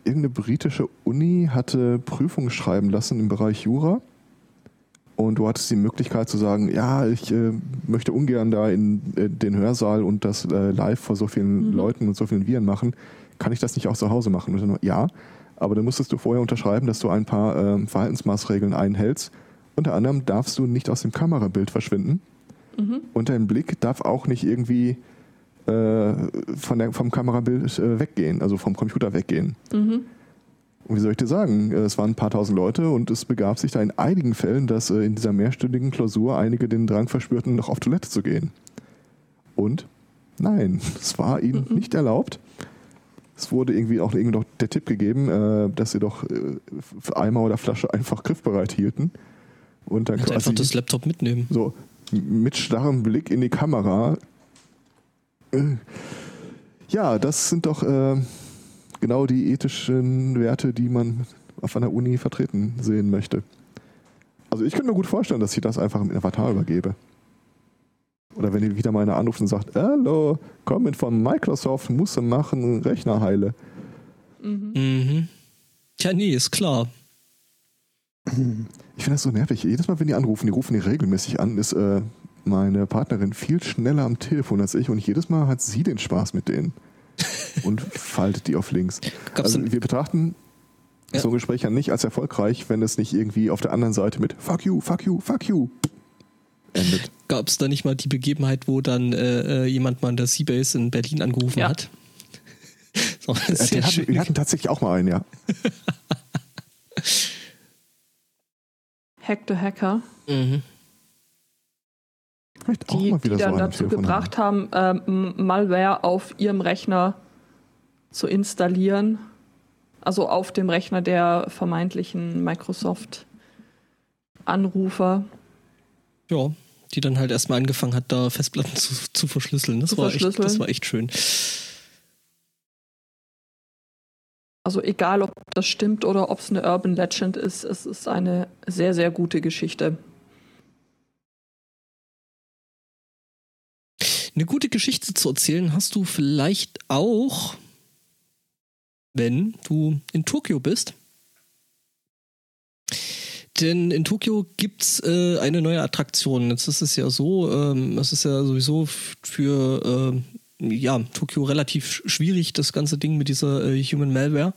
irgendeine britische Uni hatte Prüfungen schreiben lassen im Bereich Jura und du hattest die Möglichkeit zu sagen, ja, ich äh, möchte ungern da in äh, den Hörsaal und das äh, live vor so vielen Mhm. Leuten und so vielen Viren machen. Kann ich das nicht auch zu Hause machen? Und dann, ja, aber dann musstest du vorher unterschreiben, dass du ein paar ähm, Verhaltensmaßregeln einhältst. Unter anderem darfst du nicht aus dem Kamerabild verschwinden Mhm. und dein Blick darf auch nicht irgendwie äh, von der, vom Kamerabild äh, weggehen, also vom Computer weggehen. Mhm. Und wie soll ich dir sagen? Äh, es waren ein paar tausend Leute und es begab sich da in einigen Fällen, dass äh, in dieser mehrstündigen Klausur einige den Drang verspürten, noch auf Toilette zu gehen. Und nein, es war ihnen mhm. nicht erlaubt. Es wurde irgendwie auch irgendwie noch der Tipp gegeben, äh, dass sie doch Eimer oder Flasche einfach griffbereit hielten. Und dann und einfach das Laptop mitnehmen. So, mit starrem Blick in die Kamera. Ja, das sind doch genau die ethischen Werte, die man auf einer Uni vertreten sehen möchte. Also ich könnte mir gut vorstellen, dass ich das einfach im Avatar übergebe. Oder wenn ihr wieder mal einer anruft und sagt, hallo, komm mit von Microsoft, muss machen, Rechner heile. Mhm. mhm. Ja, nee, ist klar. Ich finde das so nervig. Jedes Mal, wenn die anrufen, die rufen die regelmäßig an, ist äh, meine Partnerin viel schneller am Telefon als ich und jedes Mal hat sie den Spaß mit denen und faltet die auf links. Gab's also wir betrachten ja. so ein Gespräch ja nicht als erfolgreich, wenn es nicht irgendwie auf der anderen Seite mit Fuck you, fuck you, fuck you endet. Gab es da nicht mal die Begebenheit, wo dann äh, äh jemand mal an der Seabase in Berlin angerufen ja. hat? so, ja, hatten, wir hatten tatsächlich auch mal einen, ja. Hack the Hacker. Mhm die, die dann so dazu gebracht haben, ähm, Malware auf ihrem Rechner zu installieren. Also auf dem Rechner der vermeintlichen Microsoft-Anrufer. Ja, die dann halt erstmal angefangen hat, da Festplatten zu, zu verschlüsseln. Das, zu war verschlüsseln. Echt, das war echt schön. Also egal, ob das stimmt oder ob es eine Urban Legend ist, es ist eine sehr, sehr gute Geschichte. Eine gute Geschichte zu erzählen hast du vielleicht auch, wenn du in Tokio bist. Denn in Tokio gibt's äh, eine neue Attraktion. Jetzt ist es ja so, ähm, es ist ja sowieso für äh, ja, Tokio relativ schwierig, das ganze Ding mit dieser äh, Human Malware,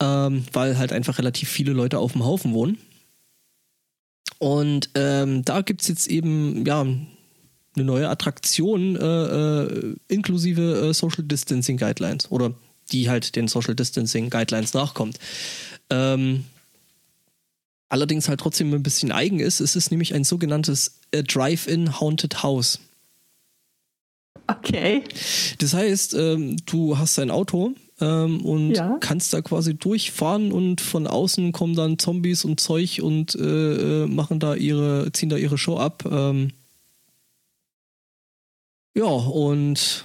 ähm, weil halt einfach relativ viele Leute auf dem Haufen wohnen. Und ähm, da gibt's jetzt eben, ja, eine neue Attraktion äh, äh, inklusive äh, Social Distancing Guidelines oder die halt den Social Distancing Guidelines nachkommt. Ähm, allerdings halt trotzdem ein bisschen eigen ist. Es ist nämlich ein sogenanntes äh, Drive-In Haunted House. Okay. Das heißt, ähm, du hast ein Auto ähm, und ja. kannst da quasi durchfahren und von außen kommen dann Zombies und Zeug und äh, äh machen da ihre, ziehen da ihre Show ab. Ähm, ja, und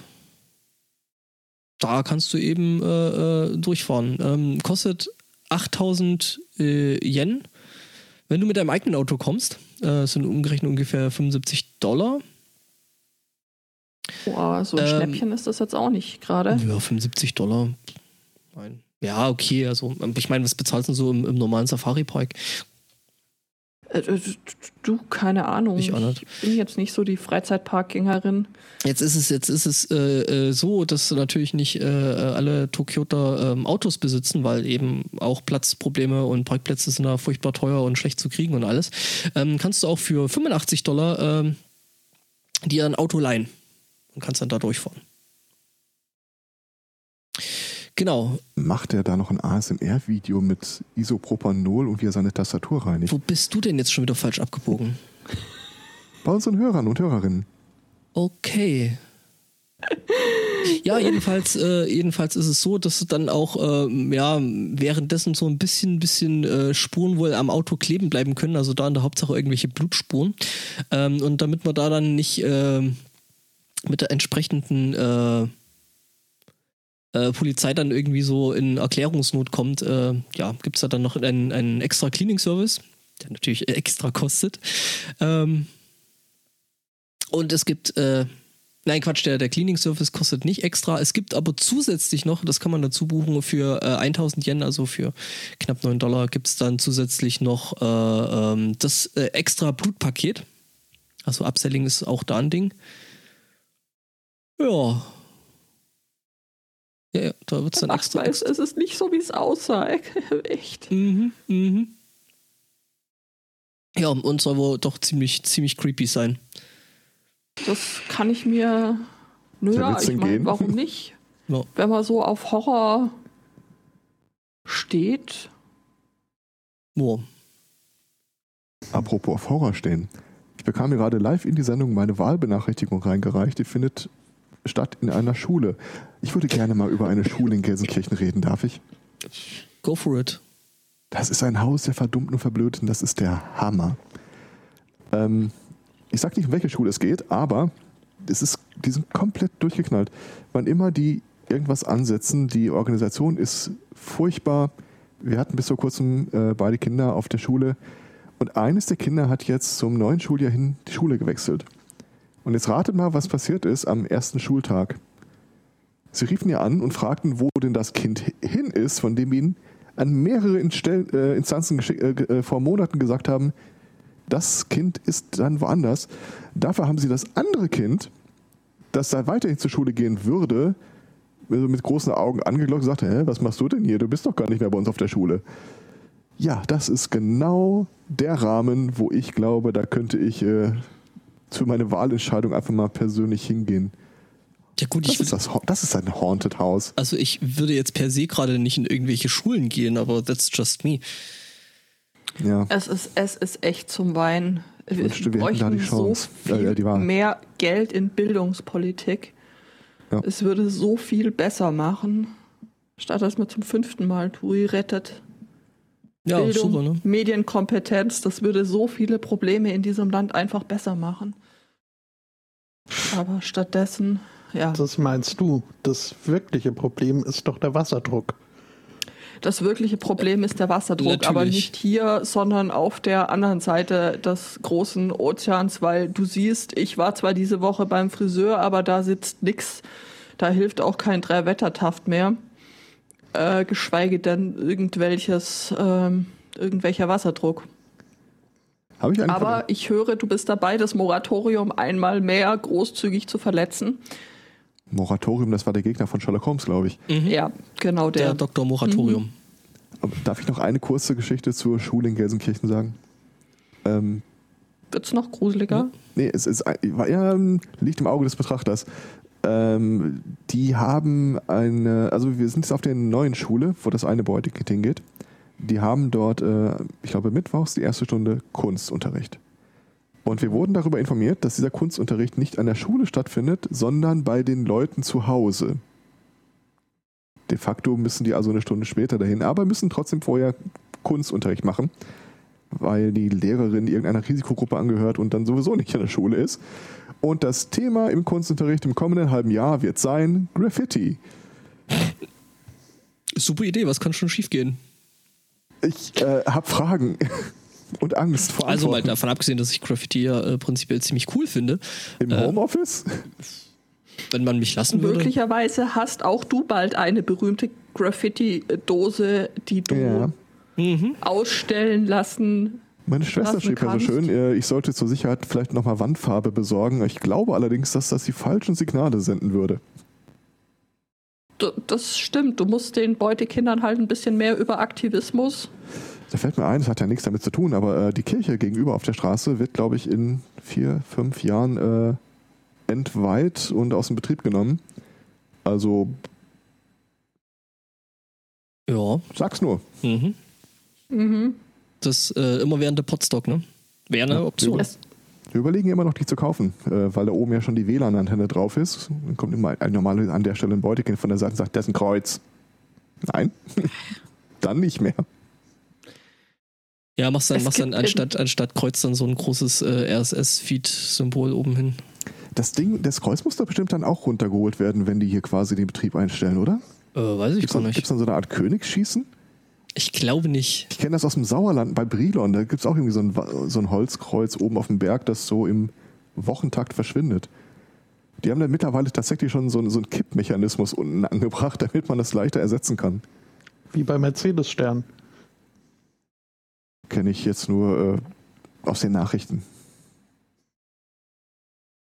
da kannst du eben äh, äh durchfahren. Ähm, kostet 8000 äh, Yen. Wenn du mit deinem eigenen Auto kommst, äh, sind umgerechnet ungefähr 75 Dollar. Boah, so ein ähm, Schnäppchen ist das jetzt auch nicht gerade. Ja, 75 Dollar. Nein. Ja, okay, also ich meine, was bezahlst du so im, im normalen Safari-Park? Äh, äh, du, keine Ahnung. Ich, ich, bin jetzt nicht so die Freizeitparkgängerin. Jetzt ist es, jetzt ist es äh, äh so, dass natürlich nicht äh, alle Tokioter ähm, Autos besitzen, weil eben auch Platzprobleme und Parkplätze sind da furchtbar teuer und schlecht zu kriegen und alles. Ähm, kannst du auch für 85 Dollar ähm, dir ein Auto leihen und kannst dann da durchfahren. Genau. Macht er da noch ein ASMR-Video mit Isopropanol und wie er seine Tastatur reinigt? Wo bist du denn jetzt schon wieder falsch abgebogen? Bei unseren Hörern und Hörerinnen. Okay. Ja, jedenfalls, äh, jedenfalls ist es so, dass dann auch äh, ja, währenddessen so ein bisschen, bisschen äh, Spuren wohl am Auto kleben bleiben können, also da in der Hauptsache irgendwelche Blutspuren. Ähm, und damit man da dann nicht äh, mit der entsprechenden äh, Polizei dann irgendwie so in Erklärungsnot kommt, äh, ja, gibt es da dann noch einen, einen extra Cleaning-Service, der natürlich extra kostet. Ähm, und es gibt, äh, nein, Quatsch, der, der Cleaning-Service kostet nicht extra. Es gibt aber zusätzlich noch, das kann man dazu buchen, für äh, 1000 Yen, also für knapp 9 Dollar, gibt es dann zusätzlich noch äh, ähm, das äh, extra Blutpaket. Also Upselling ist auch da ein Ding. Ja, ja, ja, da wird es dann extra. Es, es ist nicht so, wie es aussah. Echt. Mhm, mhm. Ja, und soll wohl doch ziemlich, ziemlich creepy sein. Das kann ich mir. Nö, ja, ich meine, warum nicht? Ja. Wenn man so auf Horror steht. Wo? Apropos auf Horror stehen. Ich bekam mir gerade live in die Sendung meine Wahlbenachrichtigung reingereicht. Die findet statt in einer Schule. Ich würde gerne mal über eine Schule in Gelsenkirchen reden, darf ich? Go for it. Das ist ein Haus der Verdummten und Verblödeten. Das ist der Hammer. Ähm, ich sage nicht, um welche Schule es geht, aber es ist, die sind komplett durchgeknallt. Wann immer die irgendwas ansetzen, die Organisation ist furchtbar. Wir hatten bis vor kurzem äh, beide Kinder auf der Schule und eines der Kinder hat jetzt zum neuen Schuljahr hin die Schule gewechselt. Und jetzt ratet mal, was passiert ist am ersten Schultag. Sie riefen ihr an und fragten, wo denn das Kind hin ist, von dem ihnen an mehrere äh, Instanzen äh, äh, vor Monaten gesagt haben, das Kind ist dann woanders. Dafür haben sie das andere Kind, das da weiterhin zur Schule gehen würde, also mit großen Augen angeglockt und sagte, Hä, was machst du denn hier? Du bist doch gar nicht mehr bei uns auf der Schule. Ja, das ist genau der Rahmen, wo ich glaube, da könnte ich äh, für meine Wahlentscheidung einfach mal persönlich hingehen. Ja gut, Das ich ist, das, das ist ein Haunted House. also ich würde jetzt per se gerade nicht in irgendwelche Schulen gehen, aber that's just me. Ja. Es ist, es ist echt zum Weinen. Wir wünschte, wir hätten da die bräuchten Chance. so viel Ja, ja, die mehr Geld in Bildungspolitik. Ja. Es würde so viel besser machen, statt dass man zum fünften Mal Turi rettet. Ja, Bildung, super, ne? Medienkompetenz, das würde so viele Probleme in diesem Land einfach besser machen. Aber stattdessen, ja, Das meinst du. Das wirkliche Problem ist doch der Wasserdruck. das wirkliche Problem ist der Wasserdruck, Natürlich. aber nicht hier, sondern auf der anderen Seite des großen Ozeans, weil du siehst, ich war zwar diese Woche beim Friseur, aber da sitzt nix, da hilft auch kein Drei-Wettertaft mehr, äh, geschweige denn irgendwelches, ähm, irgendwelcher Wasserdruck. Habe ich Aber ich höre, du bist dabei, das Moratorium einmal mehr großzügig zu verletzen. Moratorium, das war der Gegner von Sherlock Holmes, glaube ich. Ja, genau Der der. Dr. Moratorium. Aber Darf ich noch eine kurze Geschichte zur Schule in Gelsenkirchen sagen? Ähm, Wird's noch gruseliger? nee, es ist, ja, liegt im Auge des Betrachters. Ähm, die haben eine, also wir sind jetzt auf der neuen Schule, wo das eine Beuteticket hingeht. Die haben dort, äh, ich glaube, mittwochs die erste Stunde Kunstunterricht. Und wir wurden darüber informiert, dass dieser Kunstunterricht nicht an der Schule stattfindet, sondern bei den Leuten zu Hause. De facto müssen die also eine Stunde später dahin, aber müssen trotzdem vorher Kunstunterricht machen, weil die Lehrerin irgendeiner Risikogruppe angehört und dann sowieso nicht in der Schule ist. Und das Thema im Kunstunterricht im kommenden halben Jahr wird sein Graffiti. Super Idee, was kann schon schiefgehen? Ich äh, habe Fragen und Angst vor Also mal davon abgesehen, dass ich Graffiti ja äh, prinzipiell ziemlich cool finde, Im äh, Homeoffice? wenn man mich lassen würde. Möglicherweise hast auch du bald eine berühmte Graffiti-Dose, die du Ja. Mhm. ausstellen lassen. Meine Schwester schrieb ja so schön, äh, ich sollte zur Sicherheit vielleicht nochmal Wandfarbe besorgen. Ich glaube allerdings, dass das die falschen Signale senden würde. D- Das stimmt. Du musst den Beutekindern halt ein bisschen mehr über Aktivismus. Da fällt mir ein, das hat ja nichts damit zu tun, aber äh, die Kirche gegenüber auf der Straße wird, glaube ich, in vier, fünf Jahren äh, entweiht und aus dem Betrieb genommen. Also, Ja. sag's nur. Mhm. Mhm. Das äh, immer während der Potstock, ne? Wäre eine Ja, Option. Es, Wir überlegen immer noch, die zu kaufen, äh, weil da oben ja schon die WLAN-Antenne drauf ist. Dann kommt immer ein normaler an der Stelle ein Beutekind von der Seite und sagt, das ist ein Kreuz. Nein, dann nicht mehr. Ja, machst dann, Es machst dann gibt anstatt, anstatt Kreuz dann so ein großes äh, RSS-Feed-Symbol oben hin. Das Ding, das Kreuz muss doch bestimmt dann auch runtergeholt werden, wenn die hier quasi den Betrieb einstellen, oder? Äh, weiß ich Gibt gar es nicht. dann so eine Art Königsschießen? Ich glaube nicht. Ich kenne das aus dem Sauerland bei Brilon. Da gibt es auch irgendwie so ein, so ein Holzkreuz oben auf dem Berg, das so im Wochentakt verschwindet. Die haben dann mittlerweile tatsächlich schon so, einen- so einen Kippmechanismus unten angebracht, damit man das leichter ersetzen kann. Wie bei Mercedes-Stern. Kenne ich jetzt nur äh, aus den Nachrichten.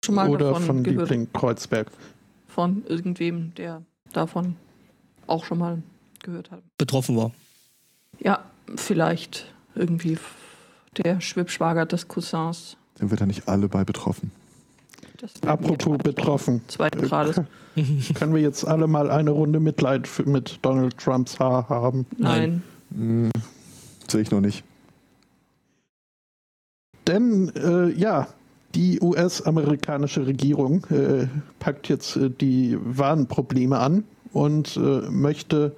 schon mal Oder davon von gehört. Liebling Kreuzberg. Von irgendwem, der davon auch schon mal gehört hat. Betroffen war. Ja, vielleicht irgendwie der Schwibschwager des Cousins. Sind wir da nicht alle bei betroffen? Das Apropos betroffen. Zweiten Grades. Können wir jetzt alle mal eine Runde Mitleid für, mit Donald Trumps Haar haben? Nein. Sehe ich noch nicht. Denn äh, ja, die US-amerikanische Regierung äh, packt jetzt äh, die wahren Probleme an und äh, möchte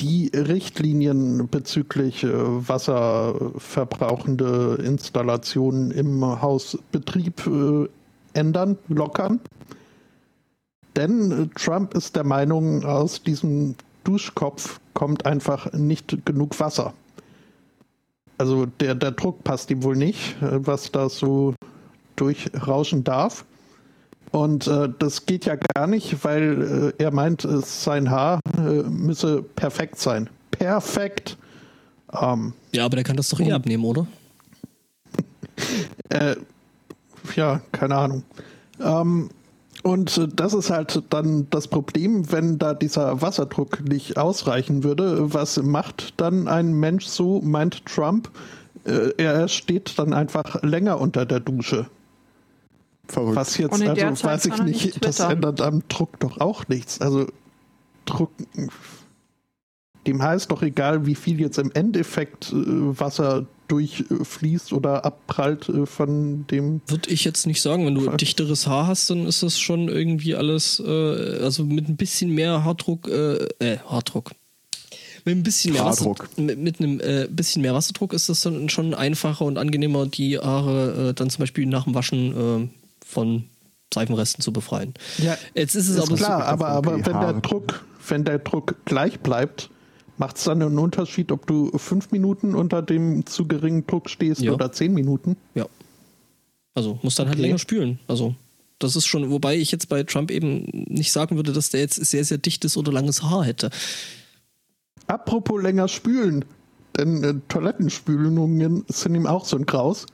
die Richtlinien bezüglich äh, wasserverbrauchende Installationen im Hausbetrieb äh, ändern, lockern. Denn äh, Trump ist der Meinung, aus diesem Duschkopf kommt einfach nicht genug Wasser. Also der, der Druck passt ihm wohl nicht, was da so durchrauschen darf. Und äh, das geht ja gar nicht, weil äh, er meint, äh, sein Haar äh, müsse perfekt sein. Perfekt. Ähm, Ja, aber der kann das doch eh abnehmen, oder? äh, ja, keine Ahnung. Ähm, und das ist halt dann das Problem, wenn da dieser Wasserdruck nicht ausreichen würde. Was macht dann ein Mensch so, meint Trump? Er steht dann einfach länger unter der Dusche. Verrückt. Was jetzt, Und in also der Zeit weiß ich nicht nicht, das ändert am Druck doch auch nichts. Also Druck, dem heißt doch egal, wie viel jetzt im Endeffekt äh, Wasser durchfließt oder abprallt äh, von dem. Würde ich jetzt nicht sagen. Wenn du dichteres Haar hast, dann ist das schon irgendwie alles, äh, also mit ein bisschen mehr Haardruck, äh, äh Haardruck. Mit ein bisschen mehr Haardruck. Wasser, mit, mit einem äh, bisschen mehr Wasserdruck ist das dann schon einfacher und angenehmer, die Haare äh, dann zum Beispiel nach dem Waschen äh, von Seifenresten zu befreien. Ja, Jetzt ist es ist aber klar, so, aber, aber wenn der. Druck, wenn der Druck gleich bleibt, macht es dann einen Unterschied, ob du fünf Minuten unter dem zu geringen Druck stehst Ja. oder zehn Minuten? Ja. Also muss dann halt Okay. länger spülen. Also das ist schon, wobei ich jetzt bei Trump eben nicht sagen würde, dass der jetzt sehr, sehr dichtes oder langes Haar hätte. Apropos länger spülen, denn äh, Toilettenspülungen sind ihm auch so ein Graus.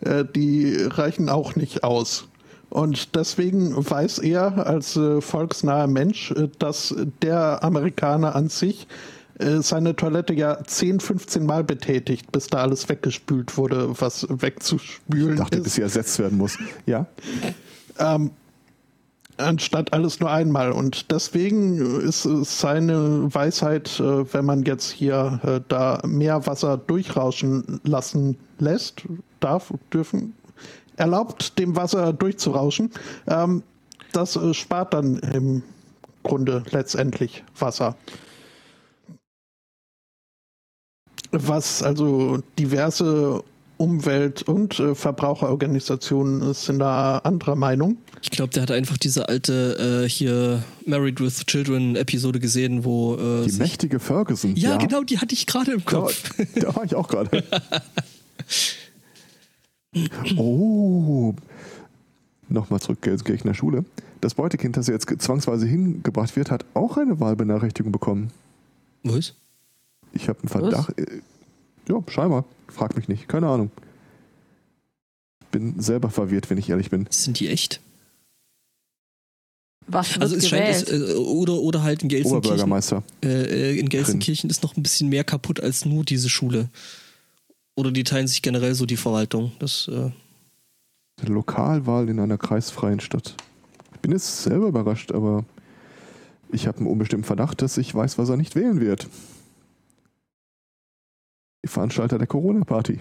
Äh, die reichen auch nicht aus. Und deswegen weiß er als äh, volksnaher Mensch, äh, dass der Amerikaner an sich äh, seine Toilette ja 10, 15 Mal betätigt, bis da alles weggespült wurde, was wegzuspülen Ich dachte, ist bis sie ersetzt werden muss. Ja. ähm, anstatt alles nur einmal. Und deswegen ist es seine Weisheit, äh, wenn man jetzt hier da mehr Wasser durchrauschen lassen lässt, darf, dürfen, erlaubt dem Wasser durchzurauschen, ähm, das äh, spart dann im Grunde letztendlich Wasser. Was also diverse Umwelt- und äh, Verbraucherorganisationen sind da anderer Meinung. Ich glaube, der hat einfach diese alte äh, hier Married with Children Episode gesehen, wo äh, Die sich- mächtige Ferguson. ja, genau, die hatte ich gerade im Da, Kopf. da war ich auch gerade. oh. Nochmal zurück, Gelsenkirchener Schule. Das Beutekind, das jetzt zwangsweise hingebracht wird, hat auch eine Wahlbenachrichtigung bekommen. Was? Ich habe einen Verdacht. äh, Ja, scheinbar. Frag mich nicht. Keine Ahnung. Bin selber verwirrt, wenn ich ehrlich bin. Sind die echt? Was wird Also es scheint, es, gewählt? äh, oder, oder halt in Gelsenkirchen, Oberbürgermeister. äh, äh, in Gelsenkirchen ist noch ein bisschen mehr kaputt als nur diese Schule. Oder die teilen sich generell so die Verwaltung. Das, äh, Lokalwahl in einer kreisfreien Stadt. Ich bin jetzt selber überrascht, aber ich habe einen unbestimmten Verdacht, dass ich weiß, was er nicht wählen wird. Die Veranstalter der Corona-Party.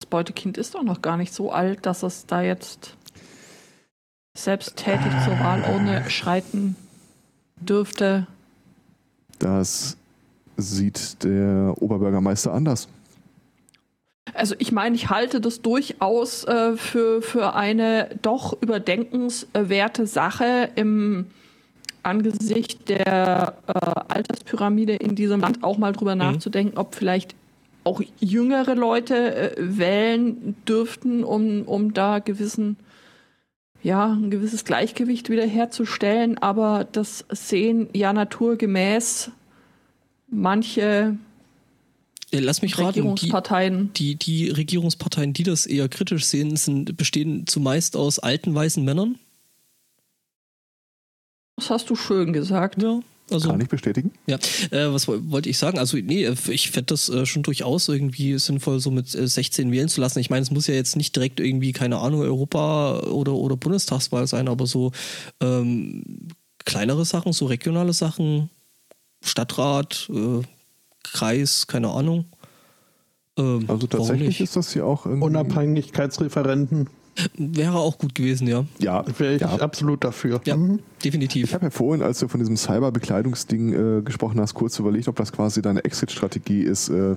das Beutekind ist doch noch gar nicht so alt, dass es da jetzt selbsttätig zur Wahlurne schreiten dürfte. Das sieht der Oberbürgermeister anders. Also ich meine, ich halte das durchaus äh, für, für eine doch überdenkenswerte Sache im Angesicht der äh, Alterspyramide in diesem Land auch mal drüber nachzudenken, ob vielleicht auch jüngere Leute äh, wählen dürften, um, um da gewissen, ja, ein gewisses Gleichgewicht wiederherzustellen. Aber das sehen ja naturgemäß manche äh, lass mich raten, die, Regierungsparteien. die, die Regierungsparteien, die das eher kritisch sehen, sind, bestehen zumeist aus alten weißen Männern. Das hast du schön gesagt. Ja. Also, Kann ich bestätigen. Ja, äh, was woll- wollte ich sagen? Also, nee, äh, ich fände das äh, schon durchaus irgendwie sinnvoll, so mit äh, 16 wählen zu lassen. Ich meine, es muss ja jetzt nicht direkt irgendwie, keine Ahnung, Europa- oder, oder Bundestagswahl sein, aber so ähm, kleinere Sachen, so regionale Sachen, Stadtrat, äh, Kreis, keine Ahnung. Ähm, Also tatsächlich ist das hier auch irgendwie. Unabhängigkeitsreferenten Wäre auch gut gewesen, ja. Ja, wäre ich ja. absolut dafür. Ja, Mhm. definitiv. Ich habe ja vorhin, als du von diesem Cyber-Bekleidungsding äh, gesprochen hast, kurz überlegt, ob das quasi deine Exit-Strategie ist, äh,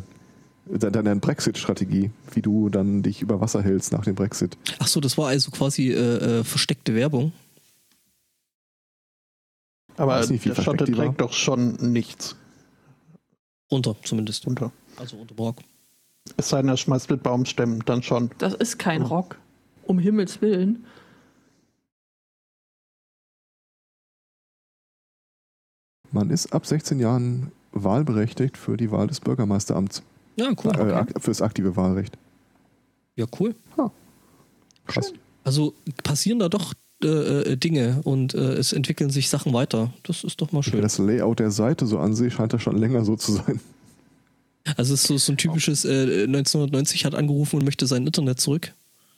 de- deine Brexit-Strategie, wie du dann dich über Wasser hältst nach dem Brexit. Ach so, das war also quasi äh, äh, versteckte Werbung. Aber Weiß nicht, wie der Schotte trägt doch schon nichts Runter, zumindest. runter. Also unter Brock. Es sei denn, er schmeißt mit Baumstämmen, dann schon. Das ist kein Rock. Um Himmels Willen. Man ist ab 16 Jahren wahlberechtigt für die Wahl des Bürgermeisteramts, Ja, cool. äh, ak fürs aktive Wahlrecht. Ja, cool. Krass. Also passieren da doch äh, äh, Dinge und äh, es entwickeln sich Sachen weiter. Das ist doch mal Wenn ich mir schön. das Layout der Seite so ansehe, scheint das schon länger so zu sein. Also es ist so, so ein typisches äh, 1990 hat angerufen und möchte sein Internet zurück.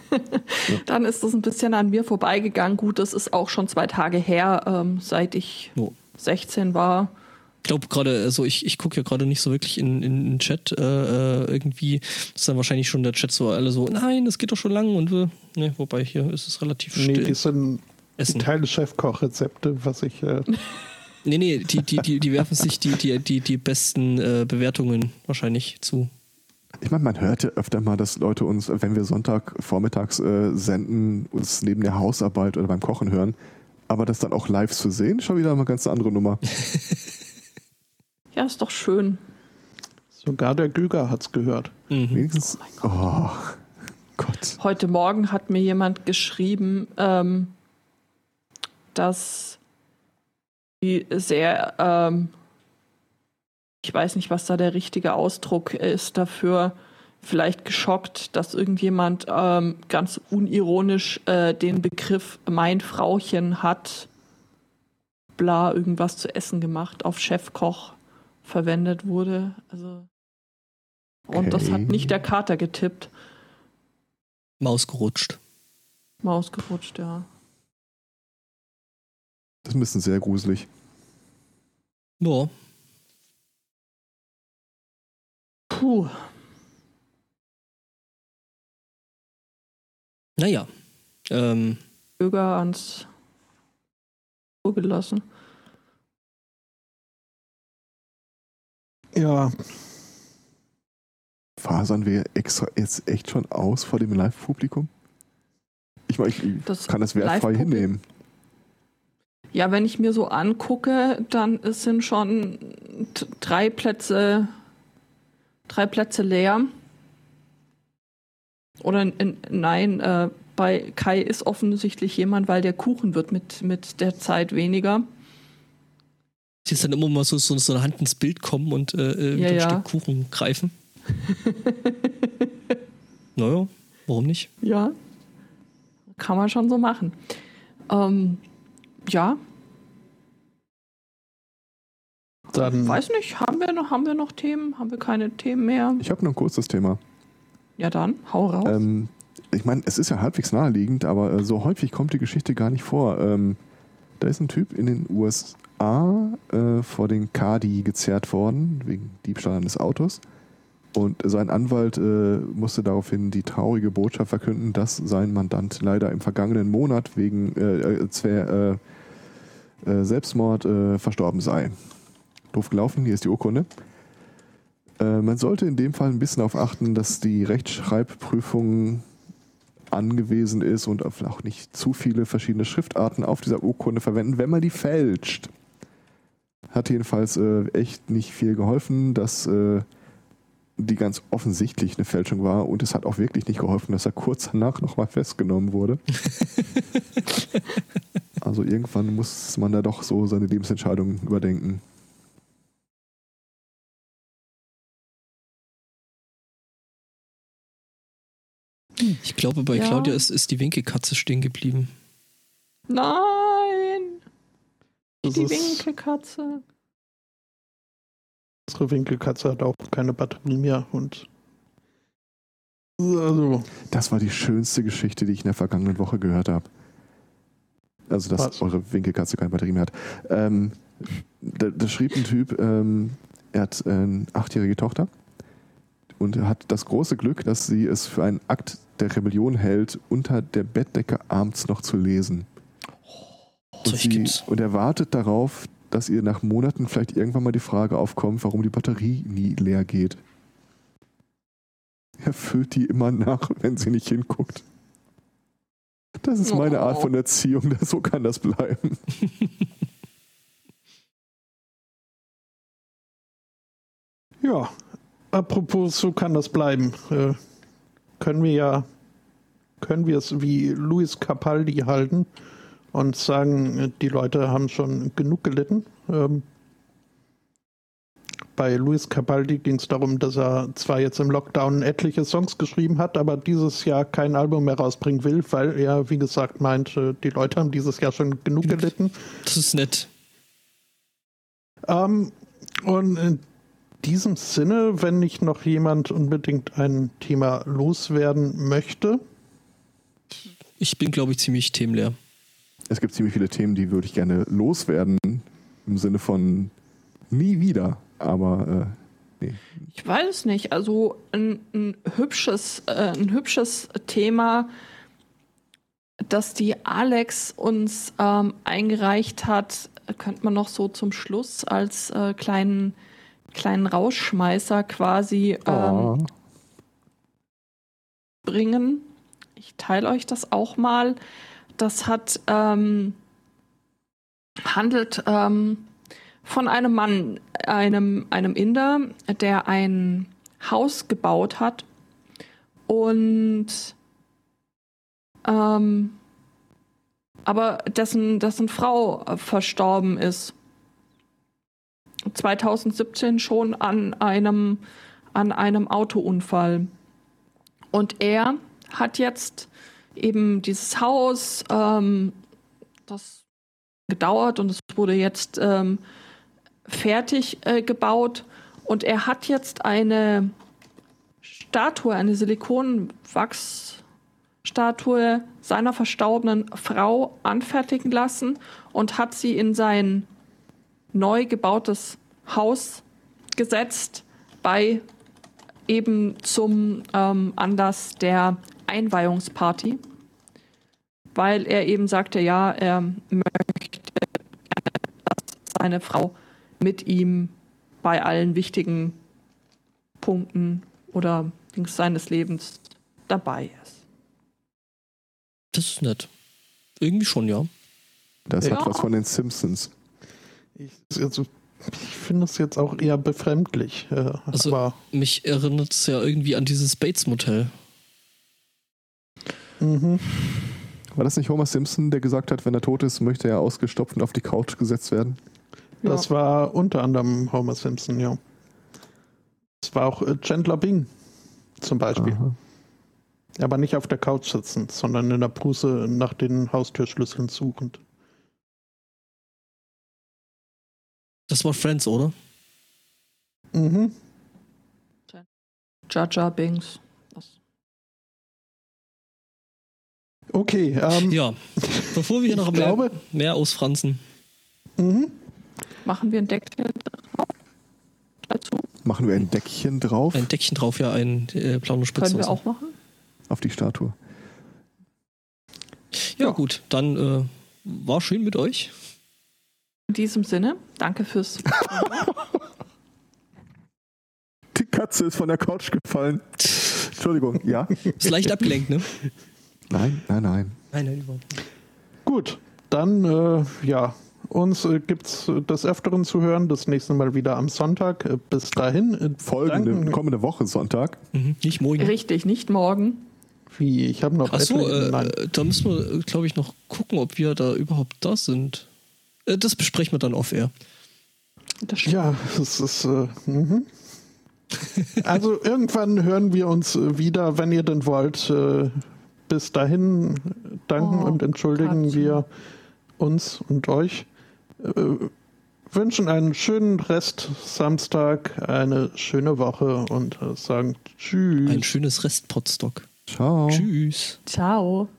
Dann ist das ein bisschen an mir vorbeigegangen. Gut, das ist auch schon zwei Tage her, ähm, seit ich Jo. 16 war. Ich glaube gerade, also ich, ich gucke ja gerade nicht so wirklich in, in den Chat. Äh, äh, irgendwie ist dann wahrscheinlich schon der Chat so alle so, nein, das geht doch schon lang und äh, ne, wobei hier ist es relativ Nee, still. die sind Essen. Teile Chefkochrezepte, was ich. Äh, Nee, nee, die, die, die, die werfen sich die, die, die, die besten äh, Bewertungen wahrscheinlich zu. Ich meine, man hört ja öfter mal, dass Leute uns, wenn wir Sonntag vormittags äh, senden, uns neben der Hausarbeit oder beim Kochen hören. Aber das dann auch live zu sehen, schon wieder eine ganz andere Nummer. Ja, ist doch schön. sogar der Güger hat's gehört. Mhm. Wenigstens. Oh, Gott. Heute Morgen hat mir jemand geschrieben, ähm, dass die sehr, ähm, ich weiß nicht, was da der richtige Ausdruck ist dafür, vielleicht geschockt, dass irgendjemand ähm, ganz unironisch äh, den Begriff mein Frauchen hat, bla, irgendwas zu essen gemacht, auf Chefkoch verwendet wurde. Also und das hat Okay. nicht der Kater getippt. Maus gerutscht. Maus gerutscht, ja. Das ist ein bisschen sehr gruselig. Ja. Puh. Naja. Ähm, Bürger ans Ruhe gelassen. Ja, Fasern wir extra jetzt echt schon aus vor dem Live-Publikum? Ich meine, ich Das kann das wertfrei hinnehmen. Ja, wenn ich mir so angucke, dann sind schon drei Plätze, drei Plätze leer. Oder in, nein, äh, bei Kai ist offensichtlich jemand, weil der Kuchen wird mit, mit der Zeit weniger. Jetzt dann immer mal so, so, so eine Hand ins Bild kommen und äh, äh, mit Ja, dem ja. Stück Kuchen greifen. naja, warum nicht? Ja, kann man schon so machen. Ähm, ja, dann weiß nicht, haben wir noch, haben wir noch Themen? Haben wir keine Themen mehr? Ich habe nur ein kurzes Thema. Ja dann, hau raus. Ähm, ich meine, es ist ja halbwegs naheliegend, aber äh, so häufig kommt die Geschichte gar nicht vor. Ähm, da ist ein Typ in den USA äh, vor den Kadi gezerrt worden, wegen Diebstahl eines Autos. Und sein Anwalt äh, musste daraufhin die traurige Botschaft verkünden, dass sein Mandant leider im vergangenen Monat wegen äh, äh, Zwer- äh, äh, Selbstmord verstorben sei. Doof gelaufen, hier ist die Urkunde. Man sollte in dem Fall ein bisschen darauf achten, dass die Rechtschreibprüfung angewiesen ist und auch nicht zu viele verschiedene Schriftarten auf dieser Urkunde verwenden, wenn man die fälscht. Hat jedenfalls äh, echt nicht viel geholfen, dass äh, die ganz offensichtlich eine Fälschung war und es hat auch wirklich nicht geholfen, dass er kurz danach nochmal festgenommen wurde. also irgendwann muss man da doch so seine Lebensentscheidungen überdenken. Glaube, bei Ja. Claudia ist, ist die Winkelkatze stehen geblieben. Nein! das Die Winkelkatze. unsere Winkelkatze hat auch keine Batterie mehr und also. Das war die schönste Geschichte, die ich in der vergangenen Woche gehört habe. Also, dass Was? eure Winkelkatze keine Batterie mehr hat. Ähm, da, da, schrieb ein Typ, ähm, er hat eine achtjährige Tochter und hat das große Glück, dass sie es für einen Akt der Rebellion hält, unter der Bettdecke abends noch zu lesen. Und, sie, und er wartet darauf, dass ihr nach Monaten vielleicht irgendwann mal die Frage aufkommt, warum die Batterie nie leer geht. Er füllt die immer nach, wenn sie nicht hinguckt. Das ist meine Art von Erziehung, so kann das bleiben. ja, apropos, so kann das bleiben. Äh, können wir ja, können wir es wie Luis Capaldi halten und sagen, die Leute haben schon genug gelitten. Ähm, bei Luis Capaldi ging es darum, dass er zwar jetzt im Lockdown etliche Songs geschrieben hat, aber dieses Jahr kein Album mehr rausbringen will, weil er, wie gesagt, meint, die Leute haben dieses Jahr schon genug gelitten. Das ist nett. Ähm, und in diesem Sinne, wenn nicht noch jemand unbedingt ein Thema loswerden möchte. Ich bin, glaube ich, ziemlich themenleer. Es gibt ziemlich viele Themen, die würde ich gerne loswerden, im Sinne von nie wieder. Aber äh, nee. Ich weiß nicht. Also ein, ein hübsches, äh, ein hübsches Thema, das die Alex uns ähm, eingereicht hat, könnte man noch so zum Schluss als äh, kleinen, kleinen Rausschmeißer quasi ähm, oh. bringen. Ich teile euch das auch mal. Das hat ähm, handelt ähm, von einem Mann, einem, einem Inder, der ein Haus gebaut hat und ähm, aber dessen, dessen Frau verstorben ist. 2017 schon an einem, an einem Autounfall. Und er hat jetzt eben dieses Haus, ähm, das gedauert und es wurde jetzt ähm, fertig äh, gebaut und er hat jetzt eine Statue, eine Silikonwachsstatue seiner verstorbenen Frau anfertigen lassen und hat sie in sein neu gebautes Haus gesetzt bei eben zum ähm, Anlass der Einweihungsparty, weil er eben sagte, ja, er möchte, dass seine Frau mit ihm bei allen wichtigen Punkten oder Dings seines Lebens dabei ist. Das ist nett. Irgendwie schon, ja. Das ja. hat was von den Simpsons. Ich, also, ich finde es jetzt auch eher befremdlich. Äh, also, aber mich erinnert es ja irgendwie an dieses Bates Motel. Mhm. War das nicht Homer Simpson, der gesagt hat, wenn er tot ist, möchte er ausgestopft und auf die Couch gesetzt werden? Das war unter anderem Homer Simpson, ja. Das war auch äh, Chandler Bing zum Beispiel. Aha. Aber nicht auf der Couch sitzend, sondern in der Pruse nach den Haustürschlüsseln suchend. Das war Friends, oder? Mhm. Jaja Bings. Okay. Ähm, ja, bevor wir noch mehr, glaube, mehr ausfranzen. Mhm. Machen wir ein Deckchen drauf dazu? Machen wir ein Deckchen drauf? Ein Deckchen drauf, ja, ein äh, blaue Spitze. Können wir auch machen? Auf die Statue. Ja, ja. gut, dann äh, war schön mit euch. In diesem Sinne, danke fürs. die Katze ist von der Couch gefallen. Entschuldigung, ja. Ist leicht abgelenkt, ne? Nein, nein, nein. Nein, nein, überhaupt nicht. Gut, dann, äh, ja, uns äh, gibt es des Öfteren zu hören, das nächste Mal wieder am Sonntag. Äh, bis dahin. Äh, Folgende, danken. kommende Woche Sonntag. Mhm, nicht morgen. Richtig, nicht morgen. Wie? Ich habe noch. Achso, äh, da müssen wir, glaube ich, noch gucken, ob wir da überhaupt da sind. Äh, das besprechen wir dann off-air. Ja, es ist. Äh, mhm. also irgendwann hören wir uns wieder, wenn ihr denn wollt. bis dahin danken oh, und entschuldigen Katja. wir uns und euch. Äh, wünschen einen schönen Rest Samstag, eine schöne Woche und äh, sagen Tschüss. Ein schönes Rest Potstock. Ciao. Tschüss. Ciao.